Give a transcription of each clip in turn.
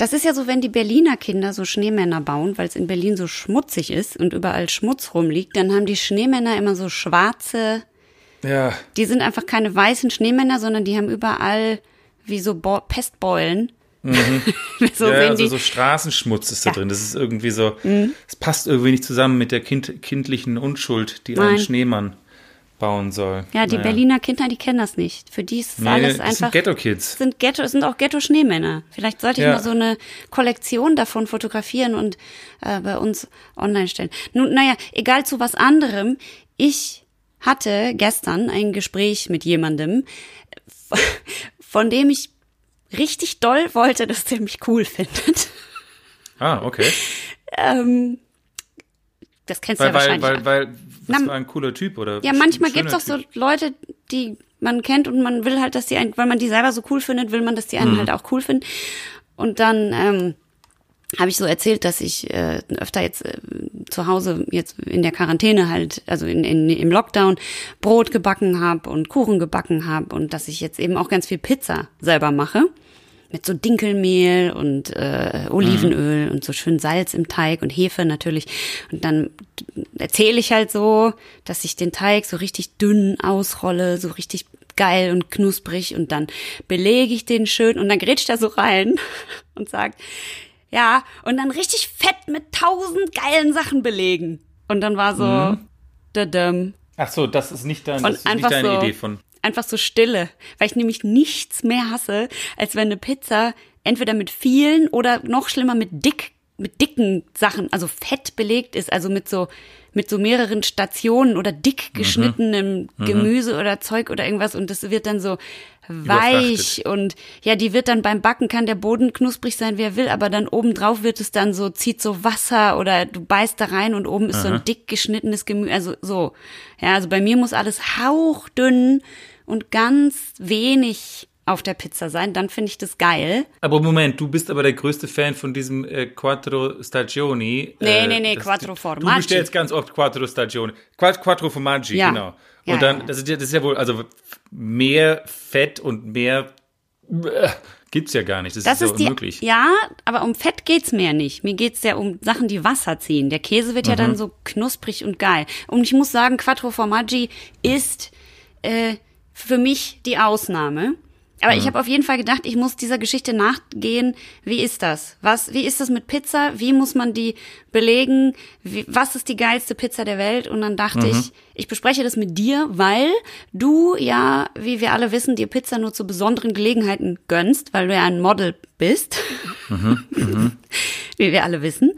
Das ist ja so, wenn die Berliner Kinder so Schneemänner bauen, weil es in Berlin so schmutzig ist und überall Schmutz rumliegt, dann haben die Schneemänner immer so schwarze, Ja, die sind einfach keine weißen Schneemänner, sondern die haben überall wie so Bo Pestbeulen. so Mhm. ja sehen also die. so Straßenschmutz ist da Ja. drin. Das ist irgendwie so, es passt irgendwie nicht zusammen mit der kind, kindlichen Unschuld, die ein Nein. Schneemann bauen soll. ja, die Naja. Berliner Kinder, die kennen das nicht. Für die ist Nee, alles das einfach. sind Ghetto-Kids. sind Ghetto, es sind auch Ghetto-Schneemänner. Vielleicht sollte ich Ja. mal so eine Kollektion davon fotografieren und äh, bei uns online stellen. Nun, naja, egal zu was anderem. Ich hatte gestern ein Gespräch mit jemandem, von dem ich richtig doll wollte, dass der mich cool findet. Ah, okay. Ähm, das kennst du Weil, ja weil, wahrscheinlich. weil, weil, das Na, war ein cooler Typ, oder? Ja, manchmal schöner gibt's auch so. Leute, die man kennt und man will halt, dass die einen, weil man die selber so cool findet, will man, dass die einen halt auch cool finden. Und dann ähm, habe ich so erzählt, dass ich äh, öfter jetzt äh, zu Hause jetzt in der Quarantäne halt, also in, in, im Lockdown Brot gebacken habe und Kuchen gebacken habe und dass ich jetzt eben auch ganz viel Pizza selber mache mit so Dinkelmehl und äh, Olivenöl und so schön Salz im Teig und Hefe natürlich. Und dann erzähle ich halt so, dass ich den Teig so richtig dünn ausrolle, so richtig geil und knusprig und dann belege ich den schön und dann grätscht er so rein und sagt, ja, und dann richtig fett mit tausend geilen Sachen belegen. Und dann war so, dadam, Ach so, das ist nicht, dein, das ist nicht deine so, Idee von. Einfach so Stille, weil ich nämlich nichts mehr hasse, als wenn eine Pizza entweder mit vielen oder noch schlimmer mit dick, mit dicken Sachen, also fett belegt ist, also mit so mit so mehreren Stationen oder dick geschnittenem Gemüse oder Zeug oder irgendwas und das wird dann so weich und ja, die wird dann beim Backen kann der Boden knusprig sein, wie er will, aber dann obendrauf wird es dann so, zieht so Wasser oder du beißt da rein und oben ist so ein dick geschnittenes Gemüse, also so. Ja, also bei mir muss alles hauchdünn und ganz wenig auf der Pizza sein, dann finde ich das geil. Aber Moment, du bist aber der größte Fan von diesem äh, Quattro Stagioni. Nee, äh, nee, nee, das- Quattro Du Formaggi. bestellst ganz oft Quattro Stagioni. Quat- Quattro Formaggi, Ja. genau. Ja, Und dann, ja, ja. Das, ist ja, das ist ja wohl, also mehr Fett und mehr äh, gibt's ja gar nicht. Das, Das ist ist so die, unmöglich. ja, aber um Fett geht's mir ja nicht. Mir geht's ja um Sachen, die Wasser ziehen. Der Käse wird ja Mhm. dann so knusprig und geil. Und ich muss sagen, Quattro Formaggi ist äh, für mich die Ausnahme. Aber Mhm. ich habe auf jeden Fall gedacht, ich muss dieser Geschichte nachgehen. Wie ist das? Was, wie ist das mit Pizza? Wie muss man die belegen? Wie, was ist die geilste Pizza der Welt? Und dann dachte Mhm. ich, ich bespreche das mit dir, weil du ja, wie wir alle wissen, dir Pizza nur zu besonderen Gelegenheiten gönnst, weil du ja ein Model bist. wie wir alle wissen.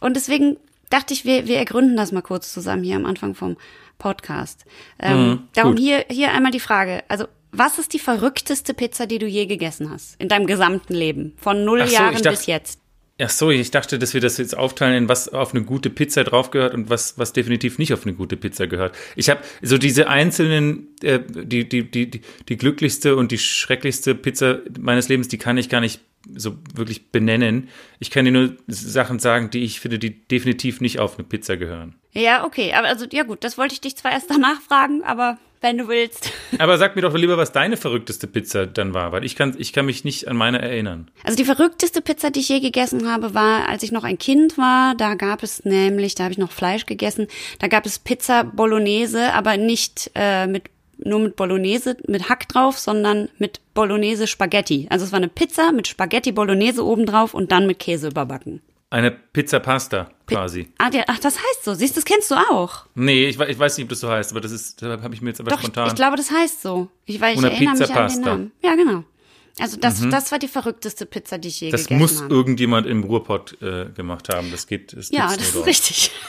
Und deswegen dachte ich, wir, wir ergründen das mal kurz zusammen hier am Anfang vom Podcast. Ähm, darum gut. hier, hier einmal die Frage. Also, was ist die verrückteste Pizza, die du je gegessen hast? In deinem gesamten Leben? Von null so, Jahren dachte- bis jetzt. Ach so, ich dachte, dass wir das jetzt aufteilen, in was auf eine gute Pizza drauf gehört und was, was definitiv nicht auf eine gute Pizza gehört. Ich habe so diese einzelnen, äh, die, die, die, die, die glücklichste und die schrecklichste Pizza meines Lebens, die kann ich gar nicht so wirklich benennen. Ich kann dir nur Sachen sagen, die ich finde, die definitiv nicht auf eine Pizza gehören. Ja, okay. Aber also, ja gut, das wollte ich dich zwar erst danach fragen, aber wenn du willst. Aber sag mir doch lieber, was deine verrückteste Pizza dann war, weil ich kann, ich kann mich nicht an meine erinnern. Also die verrückteste Pizza, die ich je gegessen habe, war, als ich noch ein Kind war. Da gab es nämlich, da habe ich noch Fleisch gegessen. Da gab es Pizza Bolognese, aber nicht äh, mit nur mit Bolognese, mit Hack drauf, sondern mit Bolognese Spaghetti. Also es war eine Pizza mit Spaghetti Bolognese obendrauf und dann mit Käse überbacken. Eine Pizza Pasta quasi. Ah, der, ach, das heißt so. Siehst du, das kennst du auch. Nee, ich, ich weiß nicht, ob das so heißt, aber das ist, da habe ich mir jetzt aber Doch, spontan. ich glaube, das heißt so. Ich, weil ich Una erinnere mich Pizza an den Pasta. Namen. Ja, genau. Also das, das war die verrückteste Pizza, die ich je Das gegessen muss habe. irgendjemand im Ruhrpott äh, gemacht haben. Das geht. Das Ja, das ist richtig.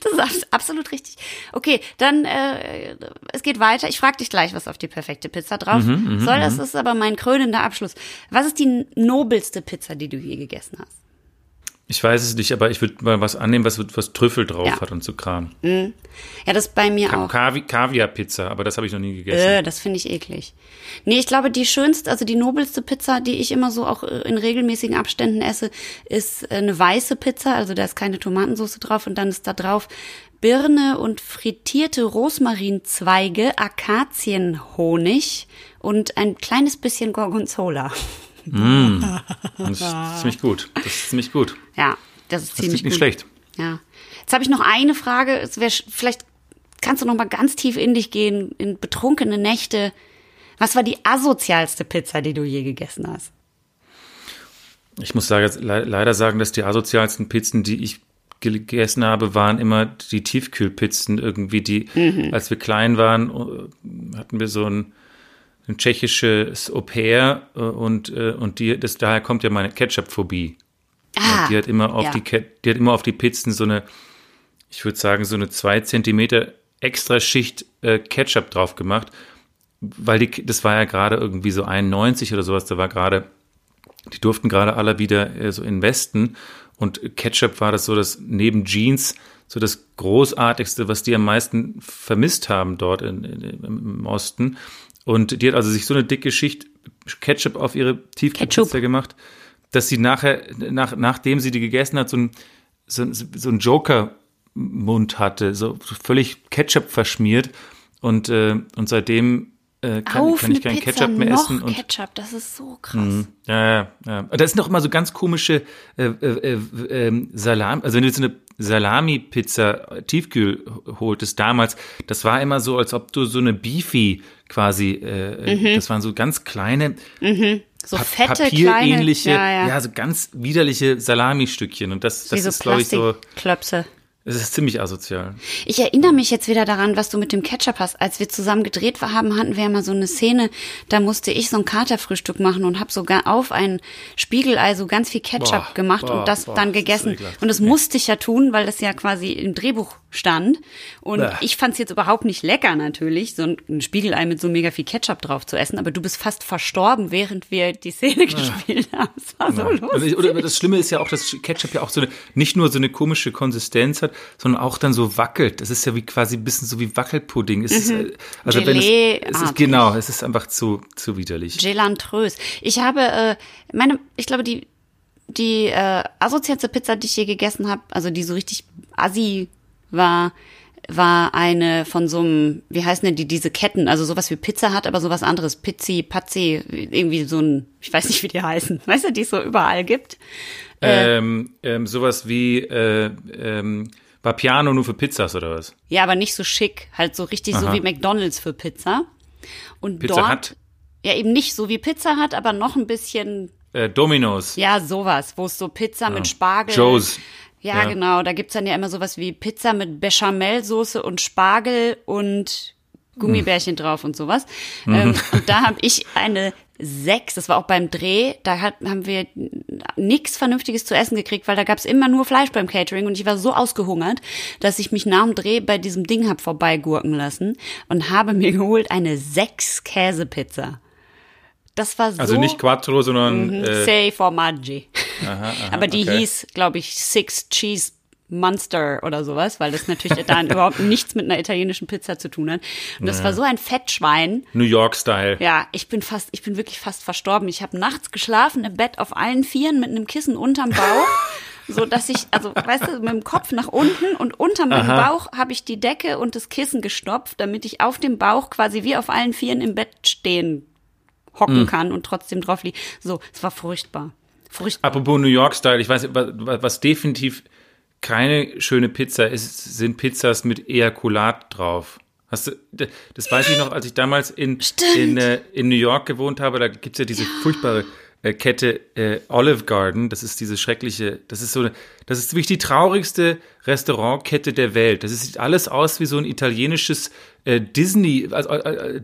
Das ist abs- absolut richtig. Okay, dann äh, es geht weiter. Ich frage dich gleich, was auf die perfekte Pizza drauf Mhm, soll. Das ist aber mein krönender Abschluss. Was ist die nobelste Pizza, die du je gegessen hast? Ich weiß es nicht, aber ich würde mal was annehmen, was, was Trüffel drauf Ja. hat und so Kram. Ja, das ist bei mir auch. Kavi Kaviar-Pizza, aber das habe ich noch nie gegessen. Äh, das finde ich eklig. Nee, ich glaube, die schönste, also die nobelste Pizza, die ich immer so auch äh, in regelmäßigen Abständen esse, ist äh, eine weiße Pizza. Also da ist keine Tomatensauce drauf und dann ist da drauf Birne und frittierte Rosmarinzweige, Akazienhonig und ein kleines bisschen Gorgonzola. Das ist ziemlich gut. Das ist ziemlich gut. Ja, das ist Das ziemlich klingt nicht gut. schlecht. Ja. Jetzt habe ich noch eine Frage. Es wär, sch- vielleicht kannst du noch mal ganz tief in dich gehen, in betrunkene Nächte. Was war die asozialste Pizza, die du je gegessen hast? Ich muss leider sagen, dass die asozialsten Pizzen, die ich gegessen habe, waren immer die Tiefkühlpizzen irgendwie, die, als wir klein waren, äh, hatten wir so ein, ein tschechisches Au pair äh, und, äh, und die, das, daher kommt ja meine Ketchup-Phobie. Ah, die hat immer auf ja. die die hat immer auf die Pizzen so eine, ich würde sagen, so eine zwei Zentimeter extra Schicht äh, Ketchup drauf gemacht, weil die, das war ja gerade irgendwie so 91 oder sowas, da war gerade, die durften gerade alle wieder äh, so investen und Ketchup war das so das neben Jeans so das großartigste, was die am meisten vermisst haben dort in, in, im Osten. Und die hat also sich so eine dicke Schicht Ketchup auf ihre Tiefkühlpizza gemacht, dass sie nachher, nach, nachdem sie die gegessen hat, so ein, so, so ein Joker-Mund hatte, so völlig Ketchup verschmiert. Und, äh, und seitdem äh, kann, Auf kann ich eine kein Pizza Ketchup mehr noch essen. Und, Mhm. Ketchup, das ist so krass. ja, ja, ja. Da sind noch immer so ganz komische äh, äh, äh, ähm, Salam, also wenn du jetzt eine Salami-Pizza tiefkühl holtest damals, das war immer so, als ob du so eine Beefy quasi, äh, Mhm. das waren so ganz kleine, So pa fette, papierähnliche, kleine, ja, ja. so ganz widerliche Salami-Stückchen und das, das so ist, glaube ich, so, Plastikklöpse. Es ist ziemlich asozial. Ich erinnere mich jetzt wieder daran, was du mit dem Ketchup hast. Als wir zusammen gedreht haben, hatten wir ja mal so eine Szene, da musste ich so ein Katerfrühstück machen und habe sogar auf ein Spiegelei so ganz viel Ketchup Boah, gemacht boah, und das boah, dann das gegessen. ekelhaft. und das musste ich ja tun, weil das ja quasi im Drehbuch stand. Und Bäh. ich fand es jetzt überhaupt nicht lecker natürlich, so ein- Spiegelei mit so mega viel Ketchup drauf zu essen. Aber du bist fast verstorben, während wir die Szene gespielt haben. Es war so lustig. oder das Schlimme ist ja auch, dass Ketchup ja auch so eine, nicht nur so eine komische Konsistenz hat, sondern auch dann so wackelt. Das ist ja wie quasi ein bisschen so wie Wackelpudding. Es ist, äh, also wenn es, es ist, genau, es ist einfach zu, zu widerlich. Gelantrös. Ich habe, äh, meine, ich glaube, die, die äh, asozialste Pizza, die ich je gegessen habe, also die so richtig assi war, war eine von so einem, wie heißen denn die, diese Ketten, also sowas wie Pizza hat, aber sowas anderes, Pizzi, Pazzi, irgendwie so ein, ich weiß nicht, wie die heißen, weißt du, die es so überall gibt. Ähm, ähm, sowas wie äh, ähm, Vapiano nur für Pizzas oder was? Ja, aber nicht so schick, halt so richtig so Aha. wie McDonalds für Pizza. Und Pizza dort, Hut? ja eben nicht so wie Pizza hat, aber noch ein bisschen Äh, Domino's. Ja, sowas, wo es so Pizza mit Spargel. Joe's. Ja, Ja. genau. Da gibt's dann ja immer sowas wie Pizza mit Bechamelsoße und Spargel und Gummibärchen drauf und sowas. Ähm, und da habe ich eine sechs, das war auch beim Dreh, da hat, haben wir nichts Vernünftiges zu essen gekriegt, weil da gab's immer nur Fleisch beim Catering und ich war so ausgehungert, dass ich mich nach dem Dreh bei diesem Ding hab vorbeigurken lassen und habe mir geholt eine sechs Käsepizza. Das war so. Also nicht Quattro, sondern äh, Sei Formaggi. Aber die okay. hieß, glaube ich, Six Cheese Monster oder sowas, weil das natürlich da überhaupt nichts mit einer italienischen Pizza zu tun hat. Und das war so ein Fettschwein. New York-Style. Ja, ich bin fast, ich bin wirklich fast verstorben. Ich habe nachts geschlafen im Bett auf allen Vieren mit einem Kissen unterm Bauch. So dass ich, also weißt du, mit dem Kopf nach unten und unter meinem Bauch habe ich die Decke und das Kissen gestopft, damit ich auf dem Bauch quasi wie auf allen Vieren im Bett stehen hocken kann und trotzdem drauf liegen. So, es war furchtbar. Furchtbar. Apropos New York-Style, ich weiß, was definitiv keine schöne Pizza ist, sind Pizzas mit Ejakulat drauf. Hast du, das weiß ich noch, als ich damals in, in, äh, in New York gewohnt habe, da gibt's ja diese furchtbare äh, Kette äh, Olive Garden, das ist diese schreckliche, das ist so eine, das ist wirklich die traurigste Restaurantkette der Welt. Das sieht alles aus wie so ein italienisches äh, Disney, also, äh,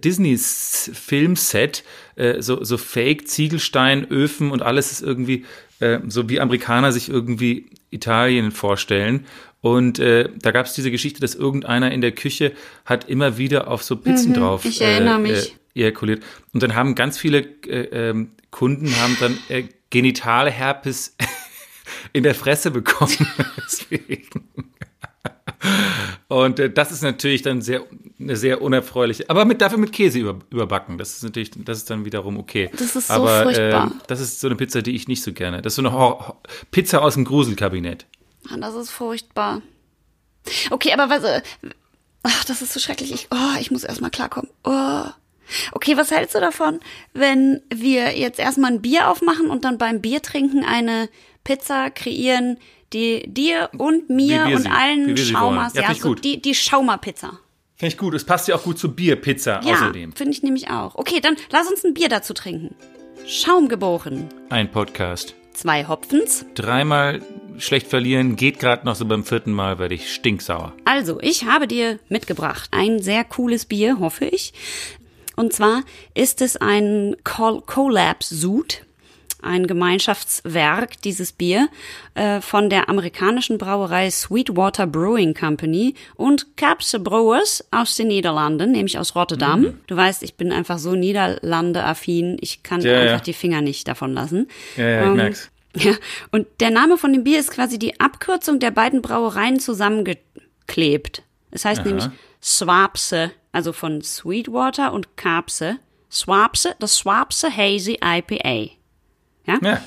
äh, so, so Fake Ziegelsteinöfen und alles ist irgendwie äh, so wie Amerikaner sich irgendwie Italien vorstellen. Und äh, da gab es diese Geschichte, dass irgendeiner in der Küche hat immer wieder auf so Pizzen drauf ich erinnere äh, mich. Äh, ejakuliert. Und dann haben ganz viele äh, ähm, Kunden haben dann äh, Genitalherpes in der Fresse bekommen. Deswegen. Und äh, das ist natürlich dann sehr eine sehr unerfreuliche, aber mit dafür mit Käse über, überbacken. Das ist natürlich, das ist dann wiederum okay. Das ist so aber, furchtbar. Äh, das ist so eine Pizza, die ich nicht so gerne. Das ist so eine Hor- Pizza aus dem Gruselkabinett. Ah, Das ist furchtbar. Okay, aber was, äh, ach, das ist so schrecklich. Ich, oh, ich muss erstmal klarkommen. Oh. Okay, was hältst du davon, wenn wir jetzt erstmal ein Bier aufmachen und dann beim Biertrinken eine Pizza kreieren, die dir und mir und sie- allen Schaumers. Ja, ja, so gut. die, die Schaumer-Pizza. Finde ich gut. Es passt ja auch gut zu Bierpizza Ja, außerdem. finde ich nämlich auch. Okay, dann lass uns ein Bier dazu trinken. Schaum geboren. Ein Podcast. Zwei Hopfens. Dreimal schlecht verlieren, geht gerade noch so beim vierten Mal, werde ich stinksauer. Also, ich habe dir mitgebracht ein sehr cooles Bier, hoffe ich. Und zwar ist es ein Col Collab-Sud, ein Gemeinschaftswerk, dieses Bier, äh, von der amerikanischen Brauerei Sweetwater Brewing Company und Capse Brewers aus den Niederlanden, nämlich aus Rotterdam. Du weißt, ich bin einfach so Niederlande-affin, ich kann Ja, einfach ja. die Finger nicht davon lassen. Ja, ja, ich Ähm, merk's. ja, und der Name von dem Bier ist quasi die Abkürzung der beiden Brauereien zusammengeklebt. Es heißt Aha. nämlich Swapse, also von Sweetwater und Kapse. Swapse, das Swapse Hazy IPA. Ja? Ja.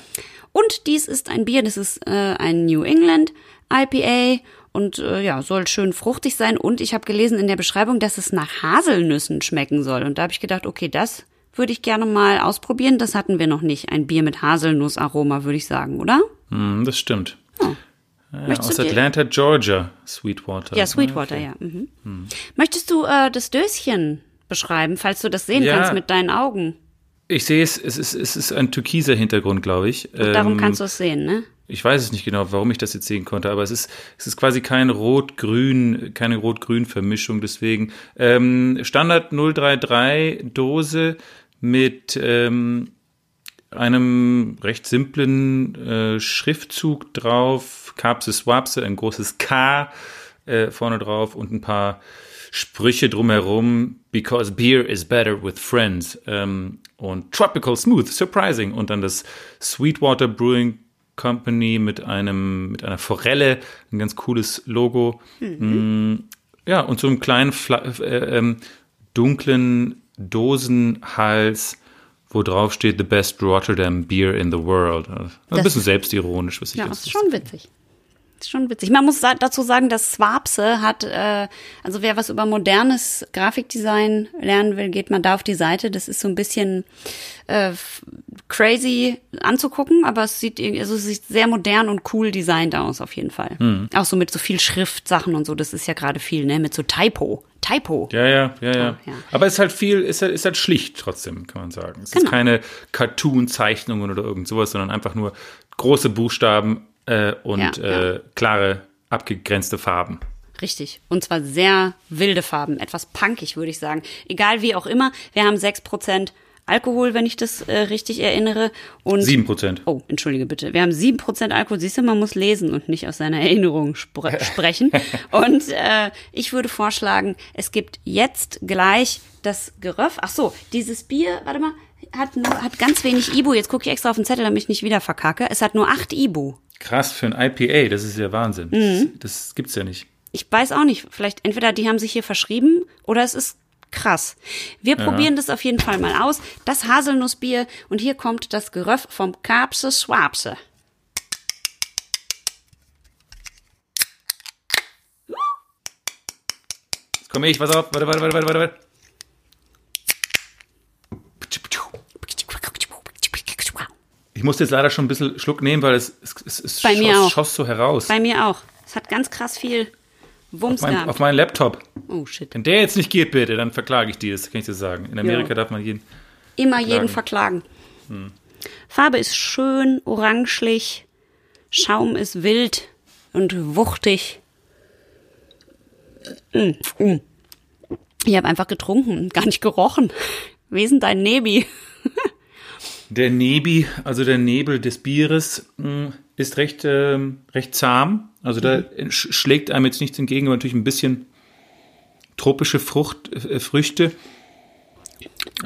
Und dies ist ein Bier, das ist äh, ein New England IPA und äh, ja, soll schön fruchtig sein. Und ich habe gelesen in der Beschreibung, dass es nach Haselnüssen schmecken soll. Und da habe ich gedacht, okay, das würde ich gerne mal ausprobieren. Das hatten wir noch nicht. Ein Bier mit Haselnussaroma, würde ich sagen, oder? Hm, das stimmt. Ja, Möchtest aus Atlanta, Georgia, Sweetwater. Ja, Sweetwater, ja. Mhm. Möchtest du äh, das Döschen beschreiben, falls du das sehen Ja. kannst mit deinen Augen? Ich sehe es, es ist, es ist ein türkiser Hintergrund, glaube ich. Darum Ähm, kannst du es sehen, ne? Ich weiß es nicht genau, warum ich das jetzt sehen konnte, aber es ist, es ist quasi kein Rot-Grün, keine Rot-Grün-Vermischung, deswegen. Ähm, Standard 033 Dose mit ähm, einem recht simplen äh, Schriftzug drauf, Kapse Swapse, ein großes K äh, vorne drauf und ein paar Sprüche drumherum, because beer is better with friends ähm, und tropical smooth, surprising und dann das Sweetwater Brewing Company mit einem mit einer Forelle, ein ganz cooles Logo. Mm, Ja, und so einem kleinen Fla äh, ähm, dunklen Dosenhals, wo drauf steht The best Rotterdam beer in the world. Also, Ein bisschen selbstironisch, was ich Ja, ganz ist schon witzig. Ist schon witzig. Man muss dazu sagen, dass Swapse hat, äh, also wer was über modernes Grafikdesign lernen will, geht mal da auf die Seite. Das ist so ein bisschen äh, crazy anzugucken, aber es sieht, irgendwie- also es sieht sehr modern und cool designt aus, auf jeden Fall. Hm. Auch so mit so viel Schriftsachen und so, das ist ja gerade viel, ne? Mit so Typo. Typo. Ja, ja, ja, ja. Oh, ja. Aber es ist halt viel, ist halt, ist halt schlicht trotzdem, kann man sagen. Es ist Genau. keine Cartoon-Zeichnungen oder irgend sowas, sondern einfach nur große Buchstaben äh, und Ja, ja. Äh, klare, abgegrenzte Farben. Richtig. Und zwar sehr wilde Farben, etwas punkig, würde ich sagen. Egal wie auch immer, wir haben 6% Alkohol, wenn ich das äh, richtig erinnere. Und Sieben Prozent. Oh, entschuldige bitte. Wir haben 7% Alkohol. Siehst du, man muss lesen und nicht aus seiner Erinnerung spre sprechen. Und äh, ich würde vorschlagen, es gibt jetzt gleich das Geröff. Ach so, dieses Bier, warte mal, hat, nur, hat ganz wenig Ibu. Jetzt gucke ich extra auf den Zettel, damit ich nicht wieder verkacke. Es hat nur 8 Ibu. Krass für ein IPA, das ist ja Wahnsinn. Mhm. Das, das gibt's ja nicht. Ich weiß auch nicht. Vielleicht entweder die haben sich hier verschrieben oder es ist krass. Wir probieren das auf jeden Fall mal aus. Das Haselnussbier und hier kommt das Geröff vom Kapse Swapse. Jetzt komme ich, pass auf, warte, warte, warte, warte, warte. Ich musste jetzt leider schon ein bisschen Schluck nehmen, weil es, es, es, es Bei mir schoss, auch. schoss so heraus. Bei mir auch. Es hat ganz krass viel Wumms mein, gehabt. auf meinen Laptop. oh shit. Wenn der jetzt nicht geht, bitte, dann verklage ich dir, das kann ich dir sagen. In Amerika Ja. darf man jeden. Immer jeden verklagen. Farbe ist schön, orangelich. Schaum ist wild und wuchtig. Ich habe einfach getrunken und gar nicht gerochen. Denn dein Nebi? Der Nebi, also der Nebel des Bieres, mh, ist recht, ähm, recht zahm. Also da sch schlägt einem jetzt nichts entgegen, aber natürlich ein bisschen tropische Frucht, äh, Früchte.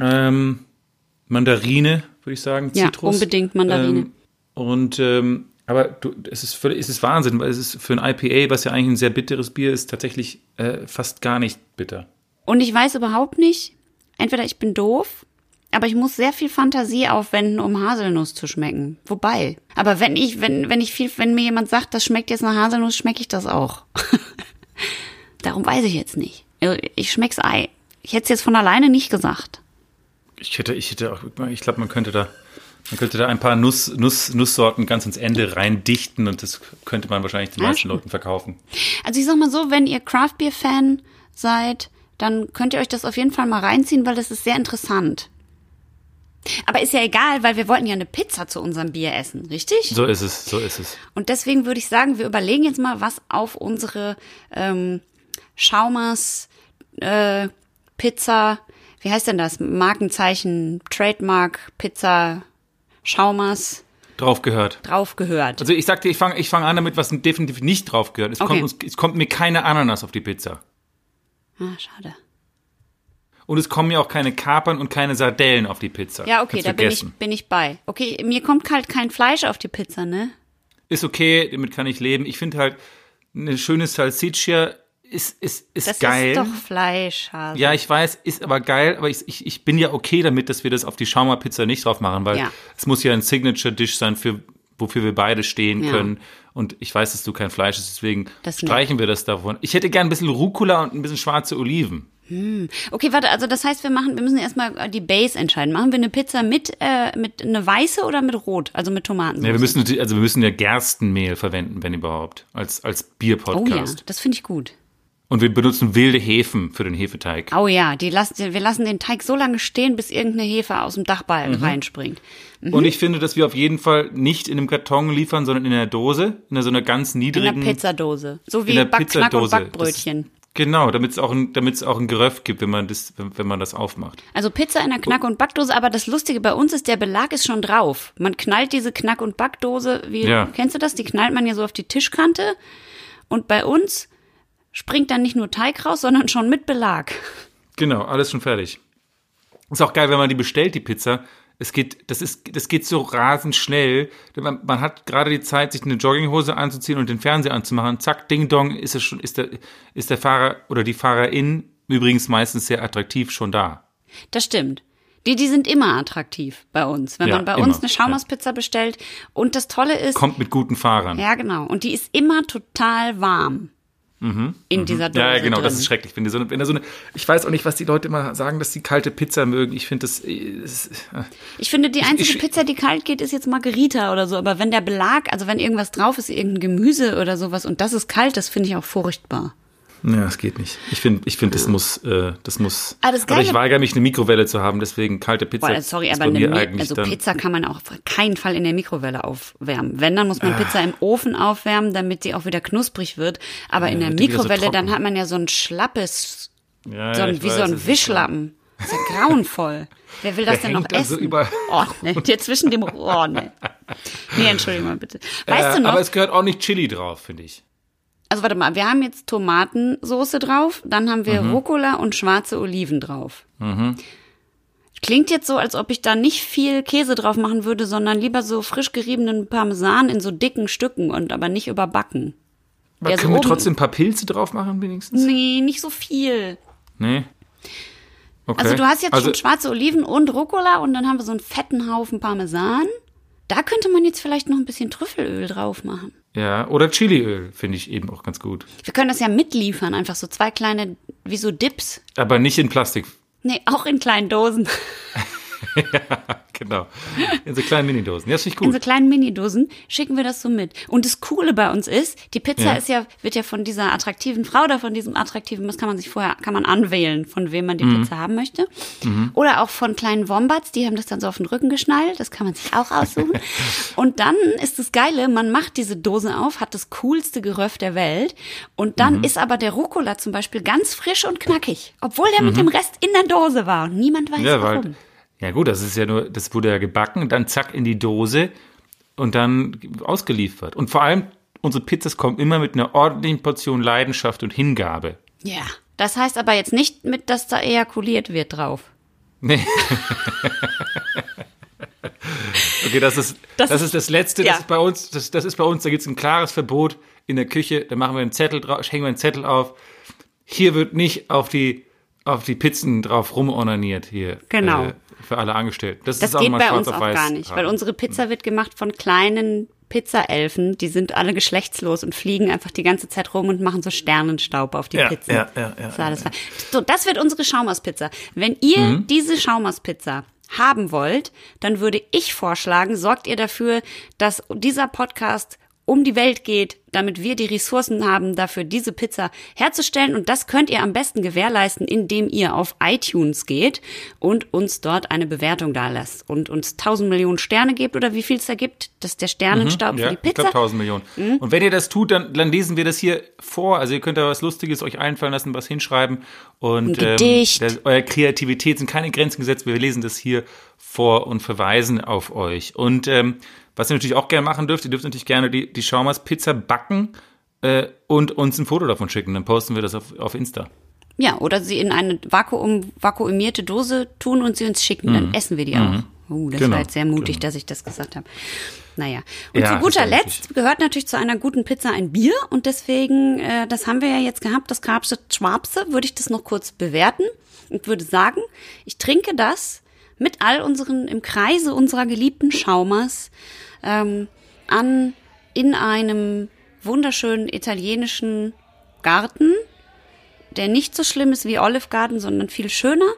Ähm, Mandarine, würde ich sagen. Ja, Zitrus. unbedingt Mandarine. Ähm, und ähm, aber du, es ist völlig, es ist Wahnsinn, weil es ist für ein IPA, was ja eigentlich ein sehr bitteres Bier ist, tatsächlich äh, fast gar nicht bitter. Und ich weiß überhaupt nicht, entweder ich bin doof, aber ich muss sehr viel Fantasie aufwenden, um Haselnuss zu schmecken. Wobei, aber wenn ich, wenn, wenn ich viel, wenn mir jemand sagt, das schmeckt jetzt nach Haselnuss, schmecke ich das auch. Darum weiß ich jetzt nicht. Also, Ich schmeck's Ei. Ich hätte es jetzt von alleine nicht gesagt. Ich hätte, ich hätte auch, ich glaube, man könnte da, man könnte da ein paar Nuss, Nuss, Nusssorten ganz ins Ende reindichten und das könnte man wahrscheinlich den meisten. Leuten verkaufen. Also ich sag mal so, wenn ihr Craft Beer Fan seid, dann könnt ihr euch das auf jeden Fall mal reinziehen, weil das ist sehr interessant. Aber ist ja egal, weil wir wollten ja eine Pizza zu unserem Bier essen, richtig? So ist es, so ist es. Und deswegen würde ich sagen, wir überlegen jetzt mal, was auf unsere ähm, Schaumers äh, Pizza, wie heißt denn das? Markenzeichen, Trademark, Pizza, Schaumers Drauf gehört. drauf gehört. Also ich sag dir, ich fange ich fang an damit, was definitiv nicht drauf gehört. Es, Okay. kommt, uns, es kommt mir keine Ananas auf die Pizza. Ah, schade. Und es kommen mir auch keine Kapern und keine Sardellen auf die Pizza. Ja, okay, Kannst da bin ich, bin ich bei. Okay, mir kommt halt kein Fleisch auf die Pizza, ne? Ist okay, damit kann ich leben. Ich finde halt, eine schöne Salsiccia ist, ist, ist Das geil. ist doch Fleisch, Hase. Ja, ich weiß, ist aber geil, aber ich, ich, ich bin ja okay damit, dass wir das auf die Schauma-Pizza nicht drauf machen, weil Ja. es muss ja ein Signature-Dish sein, für, wofür wir beide stehen Ja. können. Und ich weiß, dass du kein Fleisch isst, deswegen Das streichen wir das davon. Ich hätte gern ein bisschen Rucola und ein bisschen schwarze Oliven. Okay, warte, also das heißt, wir machen, wir müssen erstmal die Base entscheiden. Machen wir eine Pizza mit, äh, mit eine weiße oder mit Rot? Also mit Tomaten? Ja, wir müssen also wir müssen ja Gerstenmehl verwenden, wenn überhaupt, als, als Oh ja, Bier-Podcast. das finde ich gut. Und wir benutzen wilde Hefen für den Hefeteig. Oh ja, die lassen, wir lassen den Teig so lange stehen, bis irgendeine Hefe aus dem Dachbalken Mhm. reinspringt. Und ich finde, dass wir auf jeden Fall nicht in einem Karton liefern, sondern in einer Dose, in so einer ganz In niedrigen. einer Pizzadose. So in wie Back, Knack und Pizzadose. Backbrötchen. Genau, damit es auch ein, damit es auch ein Geröff gibt, wenn man das, wenn, wenn man das aufmacht. Also Pizza in der Knack- und Backdose, aber das Lustige bei uns ist, der Belag ist schon drauf. Man knallt diese Knack- und Backdose, wie, Ja. kennst du das? Die knallt man ja so auf die Tischkante. Und bei uns springt dann nicht nur Teig raus, sondern schon mit Belag. Genau, alles schon fertig. Ist auch geil, wenn man die bestellt, die Pizza. Es geht, das ist, das geht so rasend schnell. Man, man hat gerade die Zeit, sich eine Jogginghose anzuziehen und den Fernseher anzumachen. Zack, Ding Dong, ist es schon, ist der, ist der Fahrer oder die Fahrerin übrigens meistens sehr attraktiv schon da. Das stimmt. Die, die sind immer attraktiv bei uns. Wenn Ja, man bei immer, uns eine Schaumerspizza bestellt. Und das Tolle ist, Kommt mit guten Fahrern. ja genau, und die ist immer total warm. In dieser Dose Mhm. Ja, ja, genau, drin. das ist schrecklich. Wenn, so eine, wenn da so eine, ich weiß auch nicht, was die Leute immer sagen, dass sie kalte Pizza mögen. Ich finde das, äh, ist, Ich finde, die einzige ich- Pizza, die kalt geht, ist jetzt Margarita oder so. Aber wenn der Belag, also wenn irgendwas drauf ist, irgendein Gemüse oder sowas und das ist kalt, das finde ich auch furchtbar. Ja, das geht nicht. Ich finde, ich finde, das muss, äh, das muss. Ah, das aber ich weigere mich, eine Mikrowelle zu haben, deswegen kalte Pizza. Boah, sorry, aber bei eine mir Mi eigentlich also dann, Pizza kann man auch auf keinen Fall in der Mikrowelle aufwärmen. Wenn, dann muss man Pizza im Ofen aufwärmen, damit sie auch wieder knusprig wird. Aber in der die wieder so Mikrowelle, dann hat man ja so ein schlappes, Ja, so ja, ein, wie so weiß, ein es ist Wischlappen. Das ist ja grauenvoll. Wer will das Der denn noch so essen? über- oh, ne, der zwischen dem, oh, ne. Nee, entschuldige mal bitte. Weißt äh, du noch? Aber es gehört auch nicht Chili drauf, finde ich. Also warte mal, wir haben jetzt Tomatensoße drauf, dann haben Mhm. wir Rucola und schwarze Oliven drauf. Klingt jetzt so, als ob ich da nicht viel Käse drauf machen würde, sondern lieber so frisch geriebenen Parmesan in so dicken Stücken und aber nicht überbacken. Aber Ja, so können wir trotzdem ein paar Pilze drauf machen, wenigstens? Nee, nicht so viel. Nee. Okay. Also du hast jetzt Also- schon schwarze Oliven und Rucola und dann haben wir so einen fetten Haufen Parmesan. Da könnte man jetzt vielleicht noch ein bisschen Trüffelöl drauf machen. Ja, oder Chiliöl finde ich eben auch ganz gut. Wir können das ja mitliefern, einfach so zwei kleine, wie so Dips. Aber nicht in Plastik. Nee, auch in kleinen Dosen. Genau. In so kleinen Minidosen. Ja, das finde ich In gut. so kleinen Minidosen schicken wir das so mit. Und das Coole bei uns ist, die Pizza Ja. ist ja, wird ja von dieser attraktiven Frau oder von diesem attraktiven, das kann man sich vorher, kann man anwählen, von wem man die Mhm. Pizza haben möchte. Oder auch von kleinen Wombats, die haben das dann so auf den Rücken geschnallt, das kann man sich auch aussuchen. Und dann ist das Geile, man macht diese Dose auf, hat das coolste Geröff der Welt und Mhm. dann ist aber der Rucola zum Beispiel ganz frisch und knackig, obwohl der Mhm. mit dem Rest in der Dose war und niemand weiß Ja, warum. weil, ja gut, das ist ja nur, das wurde ja gebacken, dann zack in die Dose und dann ausgeliefert. Und vor allem, unsere Pizzas kommen immer mit einer ordentlichen Portion Leidenschaft und Hingabe. Ja. Das heißt aber jetzt nicht mit, dass da ejakuliert wird drauf. Nee. okay, das ist das, Das- ist das Letzte, ja. das ist bei uns, das, das ist bei uns, da gibt es ein klares Verbot in der Küche, da machen wir einen Zettel drauf, hängen wir einen Zettel auf. Hier wird nicht auf die, auf die Pizzen drauf rumornaniert hier. Genau. Äh, für alle Angestellten. Das, Das ist auch geht mal bei uns auch gar nicht, weil unsere Pizza wird gemacht von kleinen Pizzaelfen, die sind alle geschlechtslos und fliegen einfach die ganze Zeit rum und machen so Sternenstaub auf die Ja, Pizza. ja, ja, ja, das, war alles so, das wird unsere Schaumauspizza. Wenn ihr Mhm. diese Schaumauspizza haben wollt, dann würde ich vorschlagen, sorgt ihr dafür, dass dieser Podcast um die Welt geht, damit wir die Ressourcen haben, dafür diese Pizza herzustellen. Und das könnt ihr am besten gewährleisten, indem ihr auf iTunes geht und uns dort eine Bewertung da lasst und uns 1000 Millionen Sterne gebt oder wie viel es da gibt. Das ist der Sternenstaub Mhm. Ja, für die ich glaube Pizza. 1000 Millionen. Und wenn ihr das tut, dann, dann lesen wir das hier vor. Also ihr könnt da was Lustiges euch einfallen lassen, was hinschreiben. Und. Ähm, das, eurer Kreativität sind keine Grenzen gesetzt. Wir lesen das hier vor und verweisen auf euch. Und ähm, was ihr natürlich auch gerne machen dürft, ihr dürft natürlich gerne die, die Schaumers Pizza backen äh, und uns ein Foto davon schicken. Dann posten wir das auf, auf Insta. Ja, oder sie in eine Vakuum, vakuumierte Dose tun und sie uns schicken, dann essen wir die auch. Uh, das Genau, war jetzt sehr mutig, dass ich das gesagt habe. Naja. Und Ja, zu guter Letzt gehört natürlich zu einer guten Pizza ein Bier und deswegen, äh, das haben wir ja jetzt gehabt, das Karpsche Schwabse, würde ich das noch kurz bewerten und würde sagen, ich trinke das mit all unseren, im Kreise unserer geliebten Schaumers ähm, an in einem wunderschönen italienischen Garten der nicht so schlimm ist wie Olive Garden, sondern viel schöner.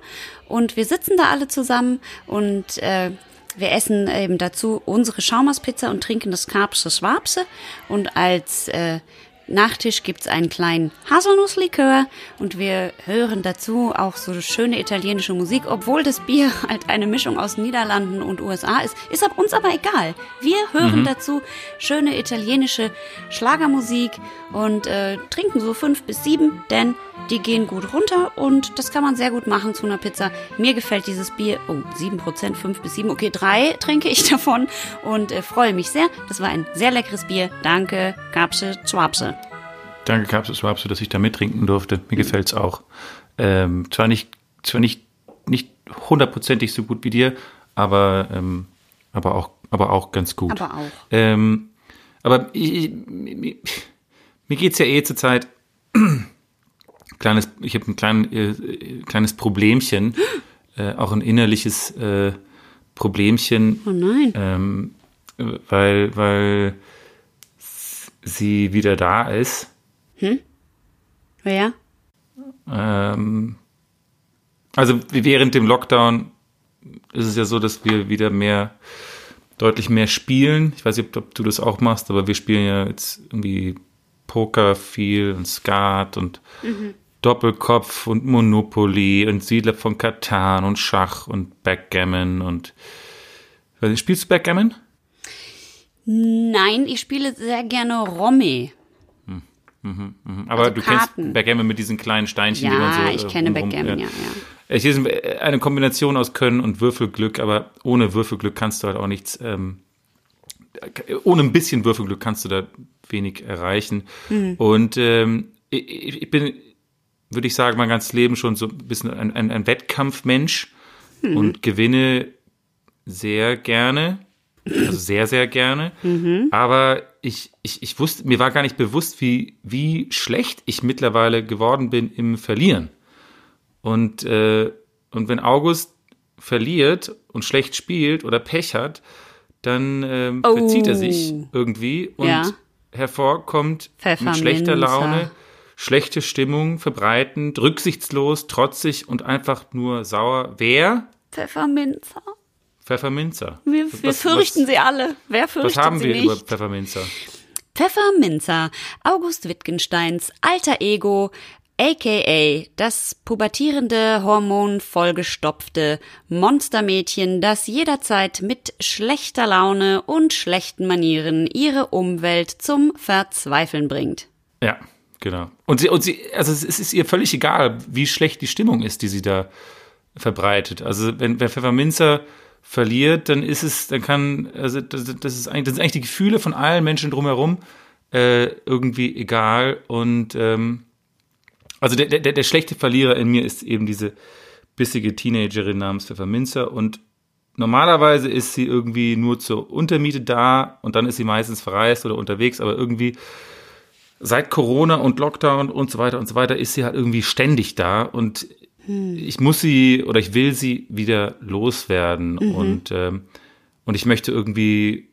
Und wir sitzen da alle zusammen und äh, wir essen eben dazu unsere Schaumerspizza und trinken das Karpsche Schwabse. Und als äh, Nachtisch gibt's einen kleinen Haselnusslikör und wir hören dazu auch so schöne italienische Musik, obwohl das Bier halt eine Mischung aus Niederlanden und USA ist. Ist ab uns aber egal. Wir hören dazu schöne italienische Schlagermusik und äh, trinken so fünf bis sieben, denn die gehen gut runter und das kann man sehr gut machen zu einer Pizza. Mir gefällt dieses Bier, oh, sieben Prozent, fünf bis sieben, okay, drei trinke ich davon und äh, freue mich sehr. Das war ein sehr leckeres Bier. Danke, Kapsche, Schwabsche. Danke, Kapsel Swapse, dass ich da mittrinken durfte. Mir gefällt's auch. Ähm, zwar nicht, zwar nicht, nicht hundertprozentig so gut wie dir, aber, ähm, aber auch, aber auch ganz gut. Aber auch. Ähm, aber ich, ich, mir, mir geht's ja eh zurzeit kleines, ich habe ein klein, äh, kleines Problemchen, äh, auch ein innerliches äh, Problemchen, Oh nein. ähm, weil, weil sie wieder da ist. Wer? Ähm, also während dem Lockdown ist es ja so, dass wir wieder mehr, deutlich mehr spielen. Ich weiß nicht, ob du das auch machst, aber wir spielen ja jetzt irgendwie Poker viel und Skat und Doppelkopf und Monopoly und Siedler von Katan und Schach und Backgammon und spielst du Backgammon? Nein, ich spiele sehr gerne Romme. Aber Also du Karten. kennst Backgammon mit diesen kleinen Steinchen, die man so Ja, äh, ich kenne rumrum- Backgammon, ja, ja. Es ist eine Kombination aus Können und Würfelglück, aber ohne Würfelglück kannst du halt auch nichts, ähm, ohne ein bisschen Würfelglück kannst du da wenig erreichen. Und ähm, ich, ich bin, würde ich sagen, mein ganzes Leben schon so ein bisschen ein, ein, ein Wettkampfmensch und gewinne sehr gerne. Also sehr, sehr gerne. Aber ich, ich, ich wusste, mir war gar nicht bewusst, wie, wie schlecht ich mittlerweile geworden bin im Verlieren. Und, äh, und wenn August verliert und schlecht spielt oder Pech hat, dann ähm, Oh. verzieht er sich irgendwie und Ja. Hervorkommt mit schlechter Laune, schlechte Stimmung, verbreitend, rücksichtslos, trotzig und einfach nur sauer. Wer? Pfefferminzer. Pfefferminzer. Wir, Was- wir was- fürchten sie alle. Wer fürchtet Was haben sie wir nicht? über Pfefferminzer? Pfefferminzer, August Wittgensteins alter Ego, aka das pubertierende, hormonvollgestopfte Monstermädchen, das jederzeit mit schlechter Laune und schlechten Manieren ihre Umwelt zum Verzweifeln bringt. Ja, genau. Und sie, und sie, also es ist ihr völlig egal, wie schlecht die Stimmung ist, die sie da verbreitet. Also wenn, wenn Pfefferminzer verliert, dann ist es, dann kann, also das, das ist eigentlich, das sind eigentlich die Gefühle von allen Menschen drumherum äh, irgendwie egal. Und ähm, also der, der, der schlechte Verlierer in mir ist eben diese bissige Teenagerin namens Pfefferminzer und normalerweise ist sie irgendwie nur zur Untermiete da und dann ist sie meistens verreist oder unterwegs, aber irgendwie seit Corona und Lockdown und so weiter und so weiter ist sie halt irgendwie ständig da und ich muss sie oder ich will sie wieder loswerden und ähm, und ich möchte irgendwie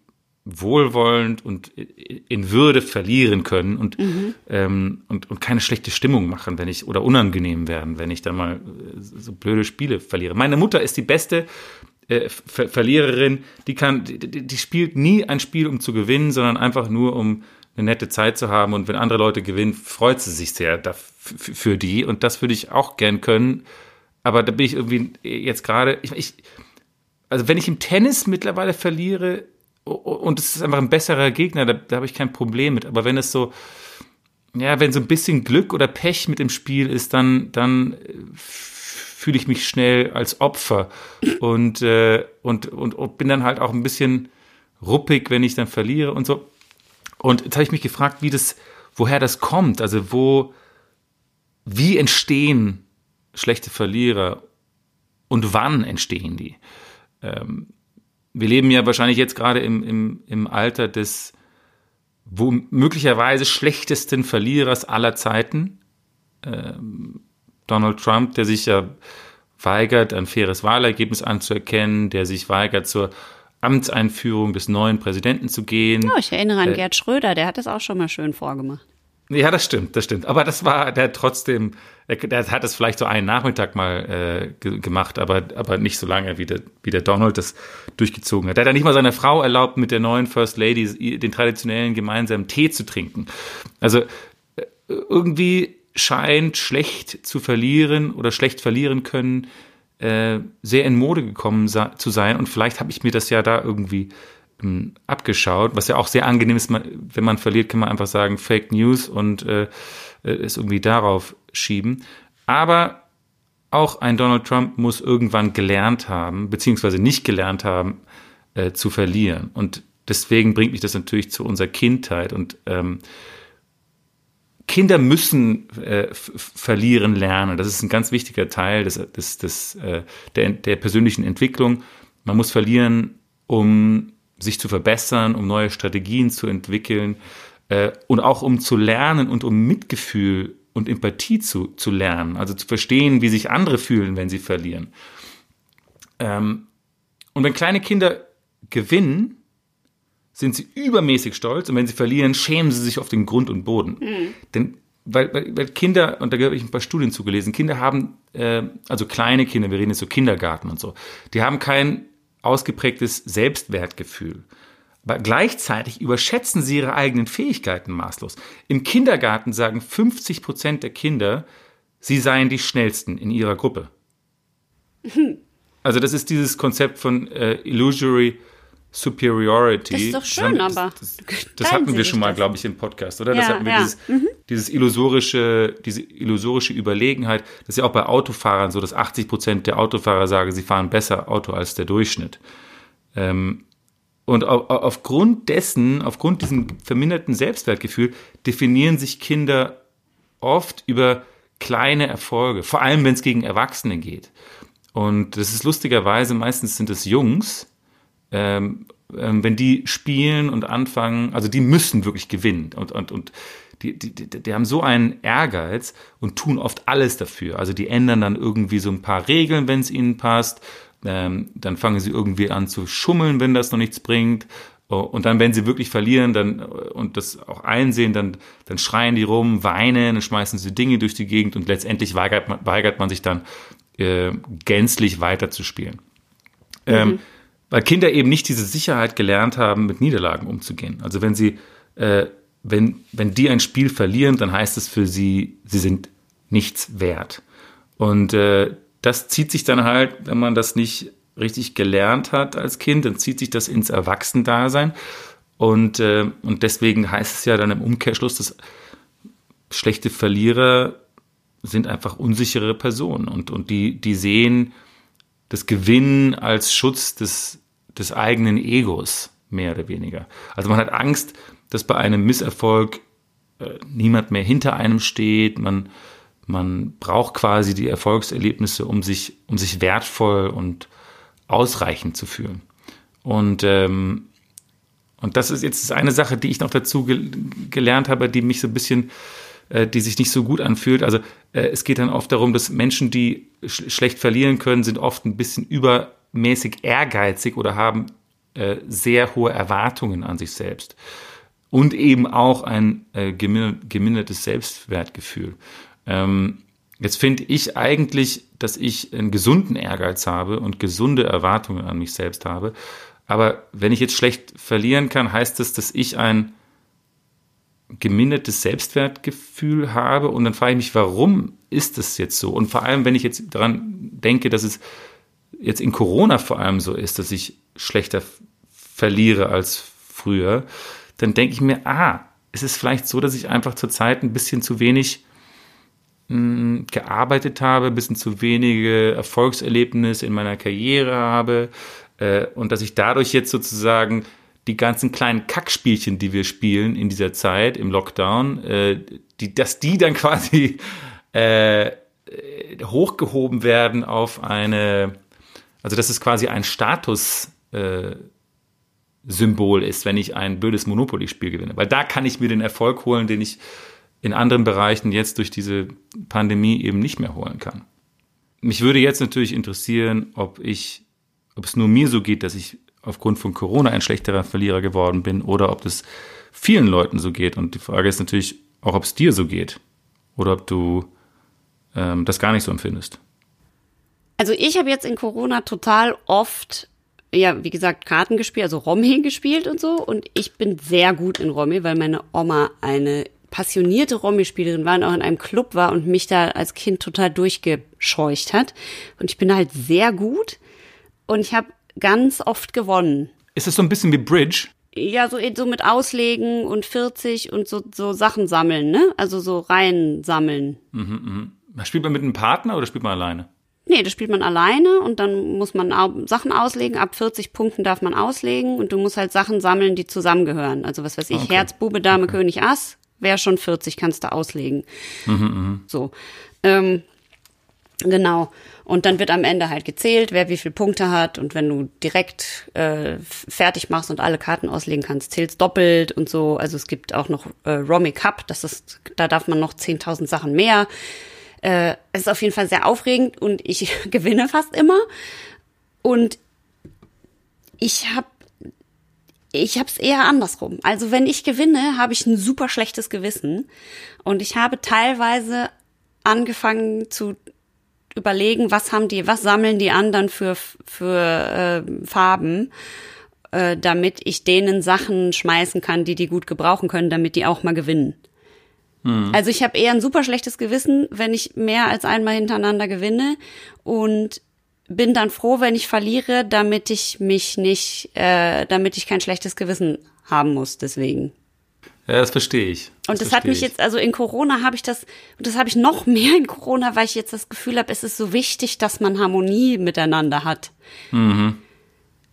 wohlwollend und in Würde verlieren können und, mhm. ähm, und, und keine schlechte Stimmung machen, wenn ich oder unangenehm werden, wenn ich dann mal äh, so blöde Spiele verliere. Meine Mutter ist die beste äh, Ver Verliererin, die kann, die, die spielt nie ein Spiel, um zu gewinnen, sondern einfach nur, um eine nette Zeit zu haben. Und wenn andere Leute gewinnen, freut sie sich sehr für die. Und das würde ich auch gern können. Aber da bin ich irgendwie jetzt gerade, ich, ich, also wenn ich im Tennis mittlerweile verliere, und es ist einfach ein besserer Gegner, da, da habe ich kein Problem mit. Aber wenn es so, ja, wenn so ein bisschen Glück oder Pech mit im Spiel ist, dann, dann fühle ich mich schnell als Opfer und, äh, und, und, und bin dann halt auch ein bisschen ruppig, wenn ich dann verliere und so. Und jetzt habe ich mich gefragt, wie das, woher das kommt, also wo, wie entstehen schlechte Verlierer und wann entstehen die? Ähm, wir leben ja wahrscheinlich jetzt gerade im, im, im Alter des wo möglicherweise schlechtesten Verlierers aller Zeiten. Ähm, Donald Trump, der sich ja weigert, ein faires Wahlergebnis anzuerkennen, der sich weigert, zur Amtseinführung des neuen Präsidenten zu gehen. Ja, ich erinnere an äh, Gerd Schröder, der hat das auch schon mal schön vorgemacht. Ja, das stimmt, das stimmt. Aber das war, der trotzdem, der hat es vielleicht so einen Nachmittag mal äh, gemacht, aber, aber nicht so lange, wie der, wie der Donald das durchgezogen hat. Der hat ja nicht mal seiner Frau erlaubt, mit der neuen First Lady den traditionellen gemeinsamen Tee zu trinken. Also äh, irgendwie scheint schlecht zu verlieren oder schlecht verlieren können, äh, sehr in Mode gekommen zu sein. Und vielleicht habe ich mir das ja da irgendwie abgeschaut, was ja auch sehr angenehm ist, wenn man verliert, kann man einfach sagen Fake News und äh, äh, es irgendwie darauf schieben. Aber auch ein Donald Trump muss irgendwann gelernt haben, beziehungsweise nicht gelernt haben, äh, zu verlieren. Und deswegen bringt mich das natürlich zu unserer Kindheit. Und ähm, Kinder müssen äh, verlieren lernen. Das ist ein ganz wichtiger Teil des, des, des, äh, der, der persönlichen Entwicklung. Man muss verlieren, um sich zu verbessern, um neue Strategien zu entwickeln äh, und auch um zu lernen und um Mitgefühl und Empathie zu, zu lernen, also zu verstehen, wie sich andere fühlen, wenn sie verlieren. Ähm, und wenn kleine Kinder gewinnen, sind sie übermäßig stolz und wenn sie verlieren, schämen sie sich auf den Grund und Boden. Mhm. Denn weil, weil, weil Kinder, und da habe ich ein paar Studien zugelesen, Kinder haben, äh, also kleine Kinder, wir reden jetzt so Kindergarten und so, die haben kein ausgeprägtes Selbstwertgefühl. Aber gleichzeitig überschätzen sie ihre eigenen Fähigkeiten maßlos. Im Kindergarten sagen 50 Prozent der Kinder, sie seien die schnellsten in ihrer Gruppe. Also das ist dieses Konzept von äh, Illusory Superiority. Das ist doch schön, das, aber. Das, das hatten wir schon mal, glaube ich, im Podcast, oder? Ja, das hatten wir ja. dieses, mhm. dieses illusorische, diese illusorische Überlegenheit. Das ist ja auch bei Autofahrern so, dass 80 Prozent der Autofahrer sagen, sie fahren besser Auto als der Durchschnitt. Ähm, und auf, aufgrund dessen, aufgrund diesem verminderten Selbstwertgefühl, definieren sich Kinder oft über kleine Erfolge, vor allem wenn es gegen Erwachsene geht. Und das ist lustigerweise, meistens sind es Jungs, ähm, ähm, wenn die spielen und anfangen, also die müssen wirklich gewinnen und, und, und die, die, die, die haben so einen Ehrgeiz und tun oft alles dafür. Also die ändern dann irgendwie so ein paar Regeln, wenn es ihnen passt. Ähm, dann fangen sie irgendwie an zu schummeln, wenn das noch nichts bringt. Und dann, wenn sie wirklich verlieren dann, und das auch einsehen, dann, dann schreien die rum, weinen, dann schmeißen sie Dinge durch die Gegend und letztendlich weigert man, weigert man sich dann äh, gänzlich weiterzuspielen. Ähm, mhm. Ähm, weil Kinder eben nicht diese Sicherheit gelernt haben, mit Niederlagen umzugehen. Also wenn sie, äh, wenn, wenn die ein Spiel verlieren, dann heißt es für sie, sie sind nichts wert. Und äh, das zieht sich dann halt, wenn man das nicht richtig gelernt hat als Kind, dann zieht sich das ins Erwachsendasein. Und, äh, und deswegen heißt es ja dann im Umkehrschluss, dass schlechte Verlierer sind einfach unsichere Personen und, und die, die sehen das Gewinnen als Schutz des, des eigenen Egos, mehr oder weniger. Also man hat Angst, dass bei einem Misserfolg äh, niemand mehr hinter einem steht. Man, man braucht quasi die Erfolgserlebnisse, um sich, um sich wertvoll und ausreichend zu fühlen. Und, ähm, und das ist jetzt eine Sache, die ich noch dazu ge gelernt habe, die mich so ein bisschen äh, die sich nicht so gut anfühlt. Also äh, es geht dann oft darum, dass Menschen, die sch schlecht verlieren können, sind oft ein bisschen übermäßig ehrgeizig oder haben äh, sehr hohe Erwartungen an sich selbst und eben auch ein äh, gemindertes Selbstwertgefühl. Ähm, jetzt finde ich eigentlich, dass ich einen gesunden Ehrgeiz habe und gesunde Erwartungen an mich selbst habe. Aber wenn ich jetzt schlecht verlieren kann, heißt das, dass ich ein gemindertes Selbstwertgefühl habe und dann frage ich mich, warum ist das jetzt so? Und vor allem, wenn ich jetzt daran denke, dass es jetzt in Corona vor allem so ist, dass ich schlechter verliere als früher, dann denke ich mir, ah, es ist vielleicht so, dass ich einfach zurzeit ein bisschen zu wenig mh, hm, gearbeitet habe, ein bisschen zu wenige Erfolgserlebnisse in meiner Karriere habe äh, und dass ich dadurch jetzt sozusagen die ganzen kleinen Kackspielchen, die wir spielen in dieser Zeit im Lockdown, äh, die, dass die dann quasi äh, hochgehoben werden auf eine, also dass es quasi ein Status äh, ist, wenn ich ein blödes Monopoly-Spiel gewinne. Weil da kann ich mir den Erfolg holen, den ich in anderen Bereichen jetzt durch diese Pandemie eben nicht mehr holen kann. Mich würde jetzt natürlich interessieren, ob ich, ob es nur mir so geht, dass ich aufgrund von Corona ein schlechterer Verlierer geworden bin oder ob das vielen Leuten so geht. Und die Frage ist natürlich auch, ob es dir so geht oder ob du ähm, das gar nicht so empfindest. Also ich habe jetzt in Corona total oft, ja, wie gesagt, Karten gespielt, also Romy gespielt und so. Und ich bin sehr gut in Romy, weil meine Oma eine passionierte Romy-Spielerin war und auch in einem Club war und mich da als Kind total durchgescheucht hat. Und ich bin halt sehr gut. Und ich habe ganz oft gewonnen. Ist es so ein bisschen wie Bridge? Ja, so, so mit Auslegen und 40 und so, so Sachen sammeln, ne? Also so Reihen sammeln. Mhm, mh. Spielt man mit einem Partner oder spielt man alleine? Nee, das spielt man alleine und dann muss man Sachen auslegen. Ab 40 Punkten darf man auslegen und du musst halt Sachen sammeln, die zusammengehören. Also was weiß ich, okay. Herz, Bube, Dame, okay. König, Ass, wäre schon 40, kannst du auslegen. Mhm, mh. So. Ähm, genau. Und dann wird am Ende halt gezählt, wer wie viele Punkte hat. Und wenn du direkt äh, fertig machst und alle Karten auslegen kannst, zählst doppelt und so. Also es gibt auch noch äh, Romy Cup, das ist, da darf man noch 10.000 Sachen mehr. Äh, es ist auf jeden Fall sehr aufregend und ich gewinne fast immer. Und ich habe ich habe es eher andersrum. Also wenn ich gewinne, habe ich ein super schlechtes Gewissen und ich habe teilweise angefangen zu überlegen, was haben die, was sammeln die anderen für, für äh, Farben, äh, damit ich denen Sachen schmeißen kann, die die gut gebrauchen können, damit die auch mal gewinnen. Hm. Also ich habe eher ein super schlechtes Gewissen, wenn ich mehr als einmal hintereinander gewinne und bin dann froh, wenn ich verliere, damit ich mich nicht, äh, damit ich kein schlechtes Gewissen haben muss. Deswegen. Ja, das verstehe ich. Das und das hat mich ich. jetzt, also in Corona habe ich das, und das habe ich noch mehr in Corona, weil ich jetzt das Gefühl habe, es ist so wichtig, dass man Harmonie miteinander hat. Mhm.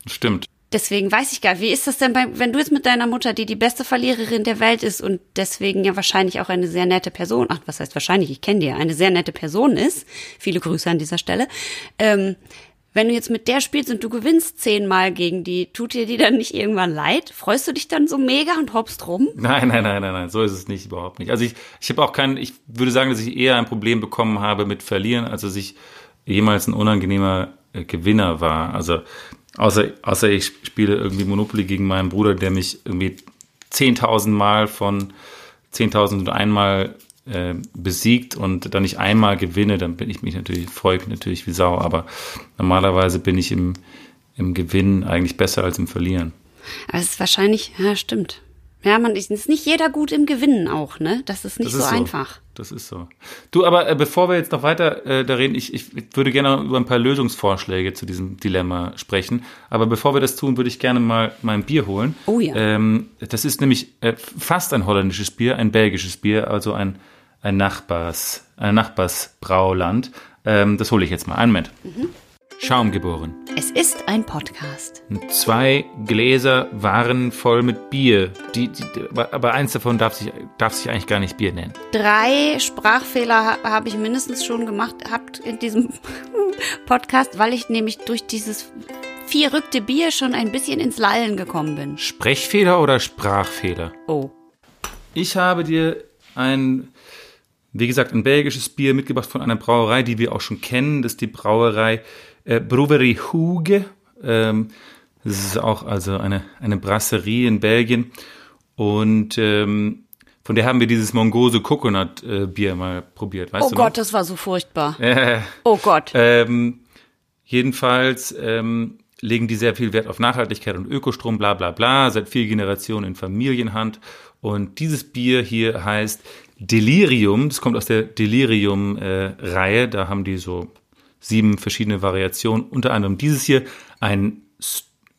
Stimmt. Deswegen weiß ich gar nicht, wie ist das denn bei, wenn du jetzt mit deiner Mutter, die die beste Verliererin der Welt ist und deswegen ja wahrscheinlich auch eine sehr nette Person, ach, was heißt wahrscheinlich, ich kenne die ja, eine sehr nette Person ist, viele Grüße an dieser Stelle, ähm, wenn du jetzt mit der spielst und du gewinnst zehnmal gegen die, tut dir die dann nicht irgendwann leid? Freust du dich dann so mega und hoppst rum? Nein, nein, nein, nein, nein, so ist es nicht, überhaupt nicht. Also ich, ich habe auch kein, ich würde sagen, dass ich eher ein Problem bekommen habe mit Verlieren, als dass ich jemals ein unangenehmer äh, Gewinner war. Also außer, außer ich spiele irgendwie Monopoly gegen meinen Bruder, der mich irgendwie 10.000 Mal von 10.000 und einmal äh, besiegt und dann nicht einmal gewinne, dann bin ich mich natürlich, ich mich natürlich wie Sau. Aber normalerweise bin ich im, im Gewinn eigentlich besser als im Verlieren. Aber es ist wahrscheinlich, ja, stimmt. Ja, man ist nicht jeder gut im Gewinnen auch, ne? Das ist nicht das ist so, so, einfach. Das ist so. Du, aber äh, bevor wir jetzt noch weiter äh, da reden, ich, ich würde gerne über ein paar Lösungsvorschläge zu diesem Dilemma sprechen. Aber bevor wir das tun, würde ich gerne mal mein Bier holen. Oh ja. Ähm, das ist nämlich äh, fast ein holländisches Bier, ein belgisches Bier, also ein ein Nachbars, ein Nachbarsbrauland. Ähm, das hole ich jetzt mal. Einen Moment. Mhm. Schaum geboren. Es ist ein Podcast. Zwei Gläser waren voll mit Bier. Die, die, aber eins davon darf sich, darf sich eigentlich gar nicht Bier nennen. Drei Sprachfehler habe ich mindestens schon gemacht habt in diesem Podcast, weil ich nämlich durch dieses vierrückte Bier schon ein bisschen ins Lallen gekommen bin. Sprechfehler oder Sprachfehler? Oh. Ich habe dir ein wie gesagt, ein belgisches Bier mitgebracht von einer Brauerei, die wir auch schon kennen. Das ist die Brauerei äh, Brewery Huge. Ähm, Das ist auch also eine, eine Brasserie in Belgien. Und ähm, von der haben wir dieses Mongose Coconut äh, Bier mal probiert. Weißt Oh Gott, noch? das war so furchtbar. Äh, Oh Gott. ähm, jedenfalls ähm, legen die sehr viel Wert auf Nachhaltigkeit und Ökostrom, bla bla bla, seit vier Generationen in Familienhand. Und dieses Bier hier heißt Delirium, das kommt aus der Delirium-Reihe, da haben die so sieben verschiedene Variationen, unter anderem dieses hier, ein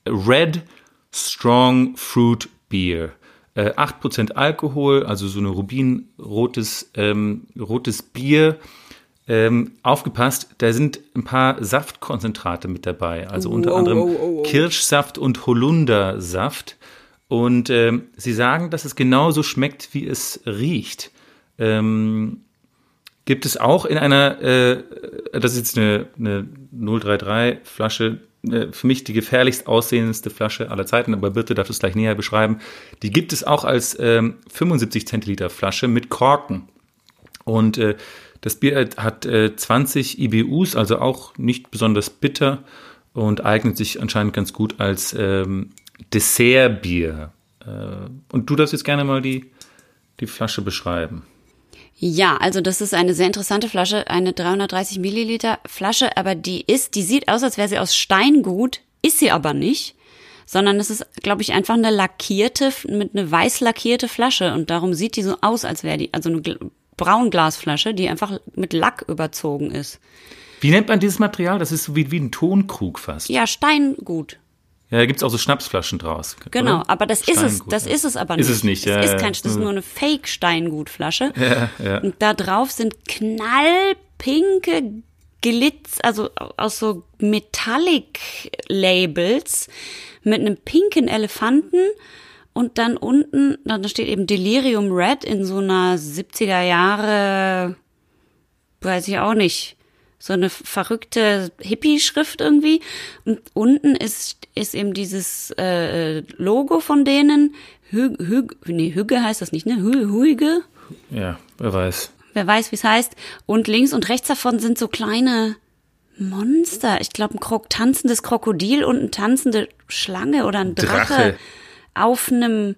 Red Strong Fruit Beer. Äh, 8% Alkohol, also so ein rubinrotes ähm, rotes Bier. Ähm, aufgepasst, da sind ein paar Saftkonzentrate mit dabei, also unter Wow, anderem wow, wow. Kirschsaft und Holundersaft. Und ähm, sie sagen, dass es genauso schmeckt, wie es riecht. Ähm, gibt es auch in einer, äh, das ist jetzt eine, eine 033 Flasche, äh, für mich die gefährlichst aussehendste Flasche aller Zeiten, aber Birte darf es gleich näher beschreiben. Die gibt es auch als ähm, 75 Zentiliter Flasche mit Korken. Und äh, das Bier hat äh, 20 IBUs, also auch nicht besonders bitter und eignet sich anscheinend ganz gut als ähm, Dessertbier. Äh, und du darfst jetzt gerne mal die, die Flasche beschreiben. Ja, also das ist eine sehr interessante Flasche, eine 330 Milliliter Flasche, aber die ist, die sieht aus, als wäre sie aus Steingut, ist sie aber nicht, sondern es ist, glaube ich, einfach eine lackierte, mit eine weiß lackierte Flasche und darum sieht die so aus, als wäre die, also eine Gl- Braunglasflasche, die einfach mit Lack überzogen ist. Wie nennt man dieses Material? Das ist so wie, wie ein Tonkrug fast. Ja, Steingut. Ja, da gibt's auch so Schnapsflaschen draus. Genau, oder? aber das ist es, Steingut, das ja. ist es aber nicht. Ist es nicht, Es ja, ist ja. kein, das ist nur eine Fake-Steingutflasche. Ja, ja. Und da drauf sind knallpinke Glitz, also aus so Metallic-Labels mit einem pinken Elefanten und dann unten, da steht eben Delirium Red in so einer 70er Jahre, weiß ich auch nicht, so eine verrückte Hippie-Schrift irgendwie. Und unten ist, ist eben dieses äh, Logo von denen. Hü, Hü, nee, Hüge heißt das nicht, ne? Hü, Hüge? ja, wer weiß. Wer weiß, wie es heißt. Und links und rechts davon sind so kleine Monster. Ich glaube, ein Krok tanzendes Krokodil und eine tanzende Schlange oder ein Drache, Drache. auf einem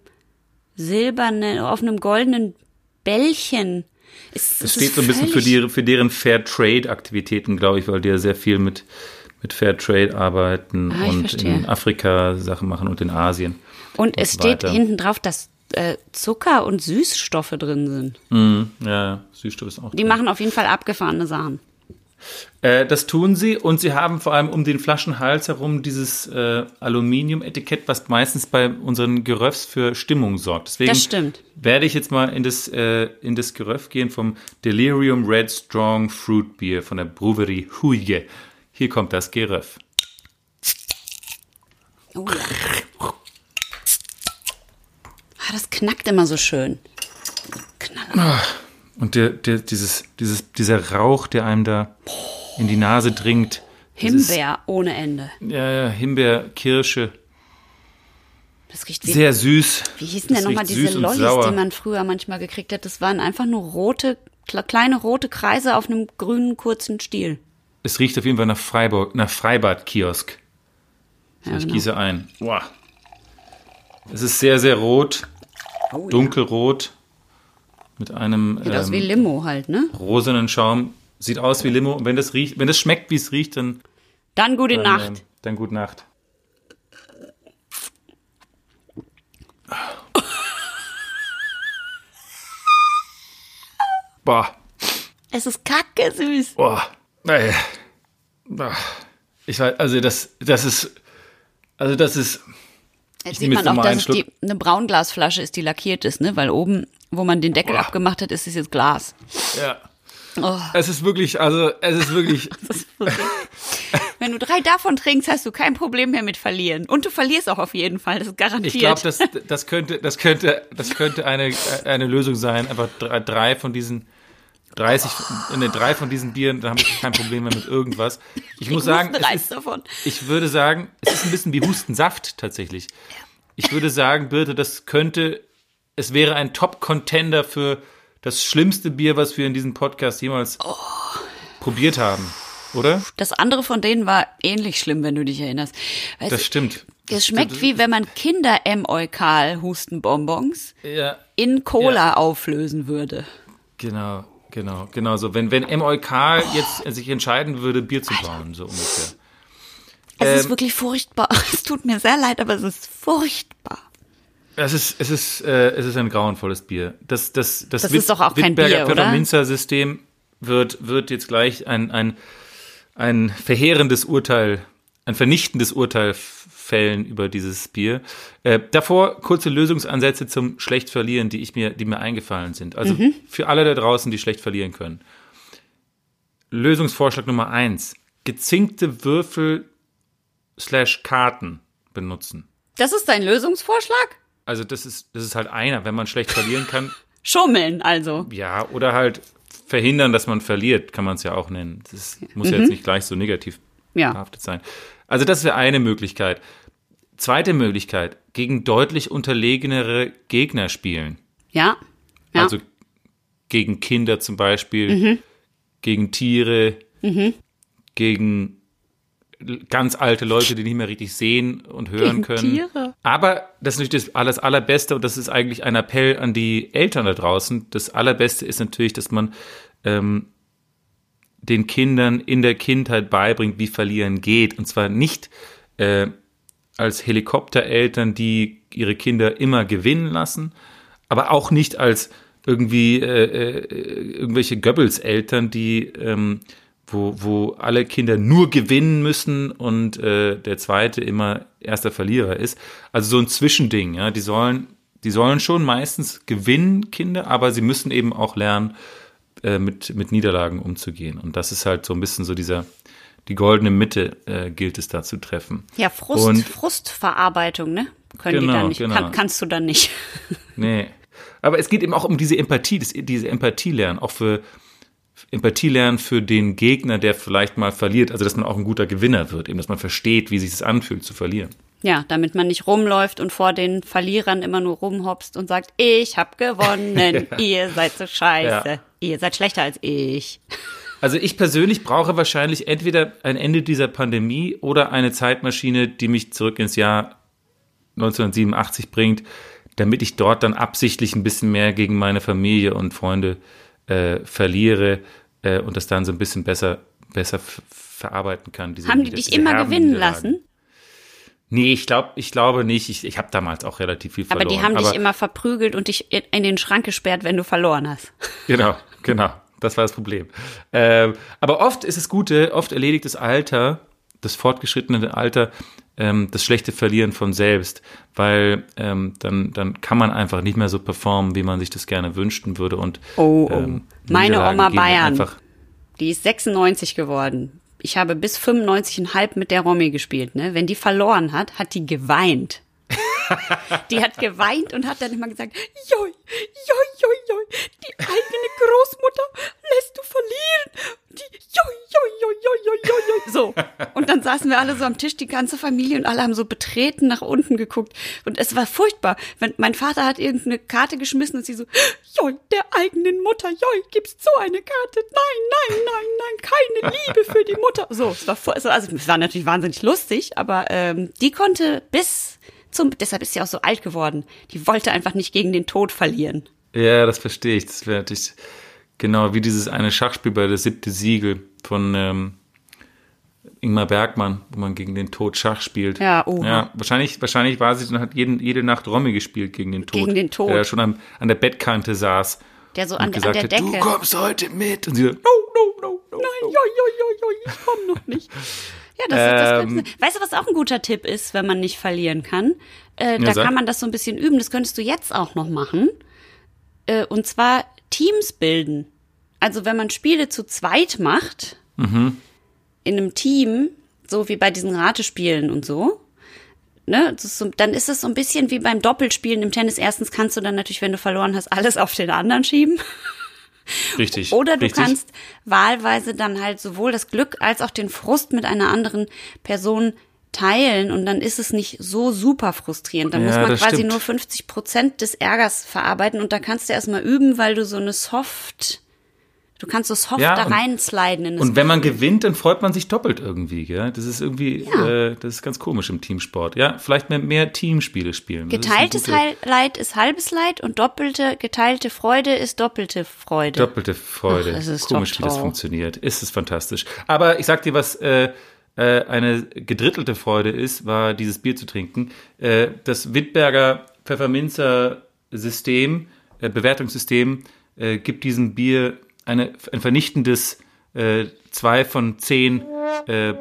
silbernen, auf einem goldenen Bällchen. Es, es steht so ein bisschen für, die, für deren Fair Trade-Aktivitäten, glaube ich, weil die ja sehr viel mit, mit Fair Trade arbeiten Ah, und verstehe. in Afrika Sachen machen und in Asien. Und es so steht hinten drauf, dass äh, Zucker und Süßstoffe drin sind. Mhm, ja, ja, Süßstoff ist auch. Die machen auf jeden Fall abgefahrene Sachen. Äh, das tun sie und sie haben vor allem um den Flaschenhals herum dieses äh, Aluminium-Etikett, was meistens bei unseren Geröffs für Stimmung sorgt. Deswegen Das stimmt. werde ich jetzt mal in das, äh, in das Geröff gehen vom Delirium Red Strong Fruit Beer von der Brewerie Huige. Hier kommt das Geröff. Oh ja. Ah, das knackt immer so schön. Knaller. Und der, der, dieses, dieses, dieser Rauch, der einem da in die Nase dringt. das ist- Himbeer ohne Ende. Ja, ja, Himbeer, Kirsche, Das riecht wie, sehr süß. wie hießen denn nochmal diese Lollis, die man früher manchmal gekriegt hat? Das waren einfach nur rote, kle- kleine rote Kreise auf einem grünen kurzen Stiel. Es riecht auf jeden Fall nach Freiburg, nach Freibad-Kiosk. So, Ja, ich genau. gieße ein. Boah. Es ist sehr, sehr rot, Oh, dunkelrot, mit einem Sieht aus wie ähm, Limo halt, ne? rosanen Schaum. Sieht aus wie Limo. Und wenn das riecht, wenn das schmeckt, wie es riecht, dann, Dann gute dann, Nacht. ähm, dann gute Nacht. Boah. Es ist kacke süß. Boah. Boah. Ich weiß, also das, das ist, also das ist, Jetzt sieht man auch, dass es die, eine Braunglasflasche ist, die lackiert ist, ne? Weil oben, wo man den Deckel Boah. abgemacht hat, ist es jetzt Glas. ja. Oh. Es ist wirklich, also es ist wirklich, ist wirklich- Wenn du drei davon trinkst, hast du kein Problem mehr mit verlieren. Und du verlierst auch auf jeden Fall, das ist garantiert. ich glaube, das, das könnte, das könnte, das könnte eine, eine Lösung sein. Einfach drei, von diesen 30, ne, drei von diesen Bieren, dann habe ich kein Problem mehr mit irgendwas. Ich muss sagen, ist, davon. ich würde sagen, es ist ein bisschen wie Hustensaft tatsächlich. Ich würde sagen, Birte, das könnte, es wäre ein Top-Contender für das schlimmste Bier, was wir in diesem Podcast jemals Oh. probiert haben, oder? Das andere von denen war ähnlich schlimm, wenn du dich erinnerst. Weißt Das stimmt. Es schmeckt wie wenn man Kinder-M-Eukal Hustenbonbons Ja, in Cola Ja. auflösen würde. genau, genau, genau so. Wenn, wenn MOK jetzt sich entscheiden würde, Bier zu brauen, so ungefähr. Es ist Ähm, wirklich furchtbar. Es tut mir sehr leid, aber es ist furchtbar. Es ist, es ist, äh, es ist ein grauenvolles Bier. Das, das, das, Das ist doch auch kein Bier, oder? Pfefferminzer-System wird, wird jetzt gleich ein, ein, ein verheerendes Urteil, ein vernichtendes Urteil fällen über dieses Bier. Äh, davor kurze Lösungsansätze zum schlecht verlieren, die ich mir, die mir eingefallen sind. Also Mhm. für alle da draußen, die schlecht verlieren können. Lösungsvorschlag Nummer eins. Gezinkte Würfel slash Karten benutzen. Das ist dein Lösungsvorschlag? Also das ist, das ist halt einer, wenn man schlecht verlieren kann. Schummeln also. Ja, oder halt verhindern, dass man verliert, kann man es ja auch nennen. Das muss ja jetzt nicht gleich so negativ Ja. behaftet sein. Also das wäre eine Möglichkeit. Zweite Möglichkeit, gegen deutlich unterlegenere Gegner spielen. Ja. Ja. Also gegen Kinder zum Beispiel, gegen Tiere, gegen ganz alte Leute, die nicht mehr richtig sehen und hören Gegen können. Tiere. Aber das ist natürlich das alles Allerbeste und das ist eigentlich ein Appell an die Eltern da draußen. Das Allerbeste ist natürlich, dass man ähm, den Kindern in der Kindheit beibringt, wie Verlieren geht. Und zwar nicht äh, als Helikoptereltern, die ihre Kinder immer gewinnen lassen, aber auch nicht als irgendwie äh, äh, irgendwelche Goebbels-Eltern, die ähm, wo, wo alle Kinder nur gewinnen müssen und äh, der zweite immer erster Verlierer ist. Also so ein Zwischending, ja. Die sollen, die sollen schon meistens gewinnen, Kinder, aber sie müssen eben auch lernen, äh, mit, mit Niederlagen umzugehen. Und das ist halt so ein bisschen so dieser, die goldene Mitte äh, gilt es da zu treffen. Ja, Frust, Und- Frustverarbeitung, ne? Können die Genau, dann nicht. genau. Kann, kannst du dann nicht. Nee. Aber es geht eben auch um diese Empathie, das, diese Empathie lernen, auch für Empathie lernen für den Gegner, der vielleicht mal verliert, also dass man auch ein guter Gewinner wird, eben dass man versteht, wie sich es anfühlt zu verlieren. Ja, damit man nicht rumläuft und vor den Verlierern immer nur rumhopst und sagt, ich hab gewonnen, ihr seid so scheiße, Ja. ihr seid schlechter als ich. Also ich persönlich brauche wahrscheinlich entweder ein Ende dieser Pandemie oder eine Zeitmaschine, die mich zurück ins Jahr 1987 bringt, damit ich dort dann absichtlich ein bisschen mehr gegen meine Familie und Freunde äh, verliere äh, und das dann so ein bisschen besser, besser verarbeiten kann. Diese, Haben die dich immer gewinnen Niederlagen. lassen? Nee, ich glaube ich glaube nicht. Ich, ich habe damals auch relativ viel Aber verloren. die haben dich immer verprügelt und dich in den Schrank gesperrt, wenn du verloren hast. Genau, genau. Das war das Problem. Ähm, aber oft ist es Gute, oft erledigt das Alter, das fortgeschrittene Alter, ähm, das schlechte Verlieren von selbst, weil ähm, dann, dann kann man einfach nicht mehr so performen, wie man sich das gerne wünschen würde. Und Oh, oh. ähm, Meine Oma Bayern. Die ist 96 geworden. Ich habe bis 95,5 mit der Romy gespielt. Ne? Wenn die verloren hat, hat die geweint. die hat geweint und hat dann immer gesagt, joi, joi, joi, joi, die eigene Großmutter lässt du verlieren. Die, joi, joi, joi, joi, joi, joi. So. Und dann saßen wir alle so am Tisch, die ganze Familie, und alle haben so betreten nach unten geguckt. Und es war furchtbar. Wenn, mein Vater hat irgendeine Karte geschmissen und sie so, joi, der eigenen Mutter, joi, gibt's so eine Karte? Nein, nein, nein, nein, keine Liebe für die Mutter. So, es war, also es war natürlich wahnsinnig lustig, aber ähm, die konnte bis zum, deshalb ist sie auch so alt geworden. Die wollte einfach nicht gegen den Tod verlieren. ja, das verstehe ich. Das wäre natürlich genau wie dieses eine Schachspiel bei der siebte Siegel von ähm, Ingmar Bergmann, wo man gegen den Tod Schach spielt. Ja, oha. Ja, wahrscheinlich, wahrscheinlich war sie hat jeden, jede Nacht Romy gespielt gegen den Tod. Gegen den Tod. Der schon am, an der Bettkante saß. Der so an, an der hat, Decke. du kommst heute mit. Und sie so, no, no, no, no. Nein, joi, joi, joi, joi, ich komm noch nicht. Ja, das, das Ähm. weißt du, was auch ein guter Tipp ist, wenn man nicht verlieren kann? Äh, da sag. kann man das so ein bisschen üben. Das könntest du jetzt auch noch machen. Äh, und zwar Teams bilden. Also wenn man Spiele zu zweit macht, Mhm. in einem Team, so wie bei diesen Ratespielen und so, ne, ist so, dann ist es so ein bisschen wie beim Doppelspielen im Tennis. Erstens kannst du dann natürlich, wenn du verloren hast, alles auf den anderen schieben. Richtig. Oder du richtig. kannst wahlweise dann halt sowohl das Glück als auch den Frust mit einer anderen Person teilen und dann ist es nicht so super frustrierend. Dann Ja, muss man quasi stimmt. nur 50 Prozent des Ärgers verarbeiten und da kannst du erstmal üben, weil du so eine Soft Du kannst so soft Ja, da reinsliden in das Und wenn man gewinnt, dann freut man sich doppelt irgendwie, gell? Das ist irgendwie, Ja. äh, das ist ganz komisch im Teamsport. Ja, vielleicht mehr, mehr Teamspiele spielen. Ist Geteiltes Heil- Leid ist halbes Leid und doppelte, geteilte Freude ist doppelte Freude. Doppelte Freude. Ach, das ist Komisch, wie das funktioniert. Ist es fantastisch. Aber ich sag dir, was äh, äh, eine gedrittelte Freude ist, war dieses Bier zu trinken. Äh, das Wittberger Pfefferminzer System, äh, Bewertungssystem, äh, gibt diesem Bier eine, ein vernichtendes äh, zwei von zehn äh,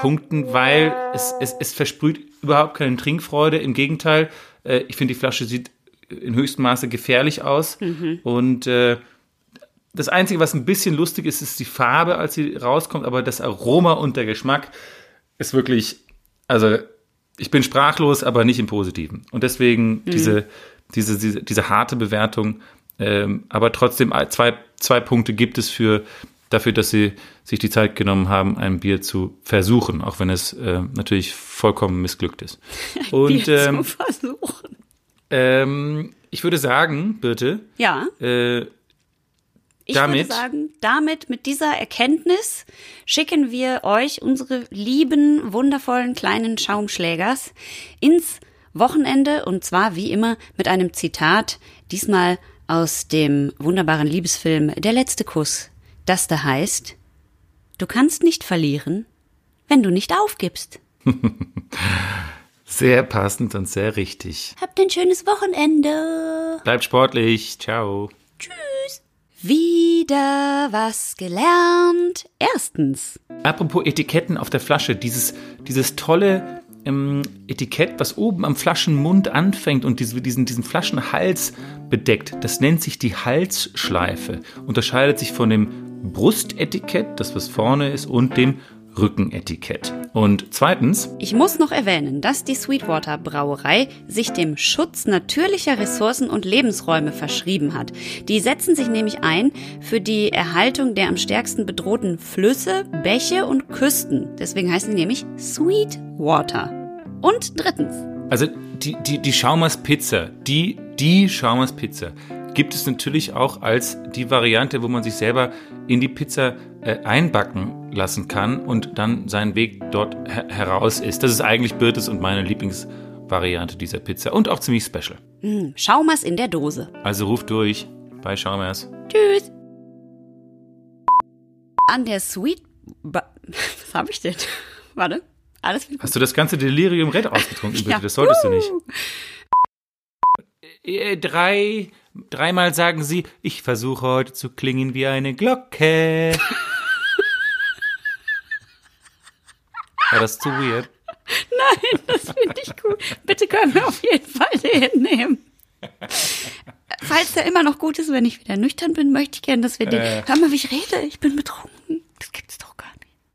Punkten, weil es, es, es versprüht überhaupt keine Trinkfreude. Im Gegenteil, äh, ich finde, die Flasche sieht in höchstem Maße gefährlich aus. Und äh, das Einzige, was ein bisschen lustig ist, ist die Farbe, als sie rauskommt, aber das Aroma und der Geschmack ist wirklich, also ich bin sprachlos, aber nicht im Positiven. Und deswegen diese, diese, diese, diese harte Bewertung, ähm, aber trotzdem zwei, zwei Punkte gibt es für dafür, dass sie sich die Zeit genommen haben, ein Bier zu versuchen, auch wenn es äh, natürlich vollkommen missglückt ist. Und Bier ähm, zu versuchen. ähm, ich würde sagen, Birte, Ja, äh, ich damit- würde sagen, damit, mit dieser Erkenntnis schicken wir euch unsere lieben, wundervollen kleinen Schaumschlägers ins Wochenende und zwar wie immer mit einem Zitat, diesmal aus dem wunderbaren Liebesfilm Der letzte Kuss, das da heißt, du kannst nicht verlieren, wenn du nicht aufgibst. sehr passend und sehr richtig. Habt ein schönes Wochenende. Bleibt sportlich. Ciao. Tschüss. Wieder was gelernt. Erstens. Apropos Etiketten auf der Flasche, dieses, dieses tolle ähm, Etikett, was oben am Flaschenmund anfängt und diese, diesen, diesen Flaschenhals bedeckt, das nennt sich die Halsschleife. Unterscheidet sich von dem Brustetikett, das was vorne ist, und dem Rückenetikett. Und zweitens, Ich muss noch erwähnen, dass die Sweetwater Brauerei sich dem Schutz natürlicher Ressourcen und Lebensräume verschrieben hat. Die setzen sich nämlich ein für die Erhaltung der am stärksten bedrohten Flüsse, Bäche und Küsten. Deswegen heißen sie nämlich Sweetwater. Und drittens. Also die, die, die Schaumers Pizza, die, die Schaumers Pizza gibt es natürlich auch als die Variante, wo man sich selber in die Pizza äh, einbacken lassen kann und dann seinen Weg dort her heraus ist. Das ist eigentlich Birtes und meine Lieblingsvariante dieser Pizza und auch ziemlich special. Hm, Schaumers in der Dose. Also ruft durch bei Schaumers. Tschüss. An der Sweet... Ba Was habe ich denn? Warte. Alles gut. Hast du das ganze Delirium Red ausgetrunken, Birte? Ja. Das solltest du nicht. Äh, Drei, dreimal sagen sie, ich versuche heute zu klingen wie eine Glocke. War das zu weird? Nein, das finde ich gut. Bitte können wir auf jeden Fall den nehmen. Falls der immer noch gut ist, wenn ich wieder nüchtern bin, möchte ich gerne, dass wir den. Hör mal, wie ich rede. Ich bin betrunken.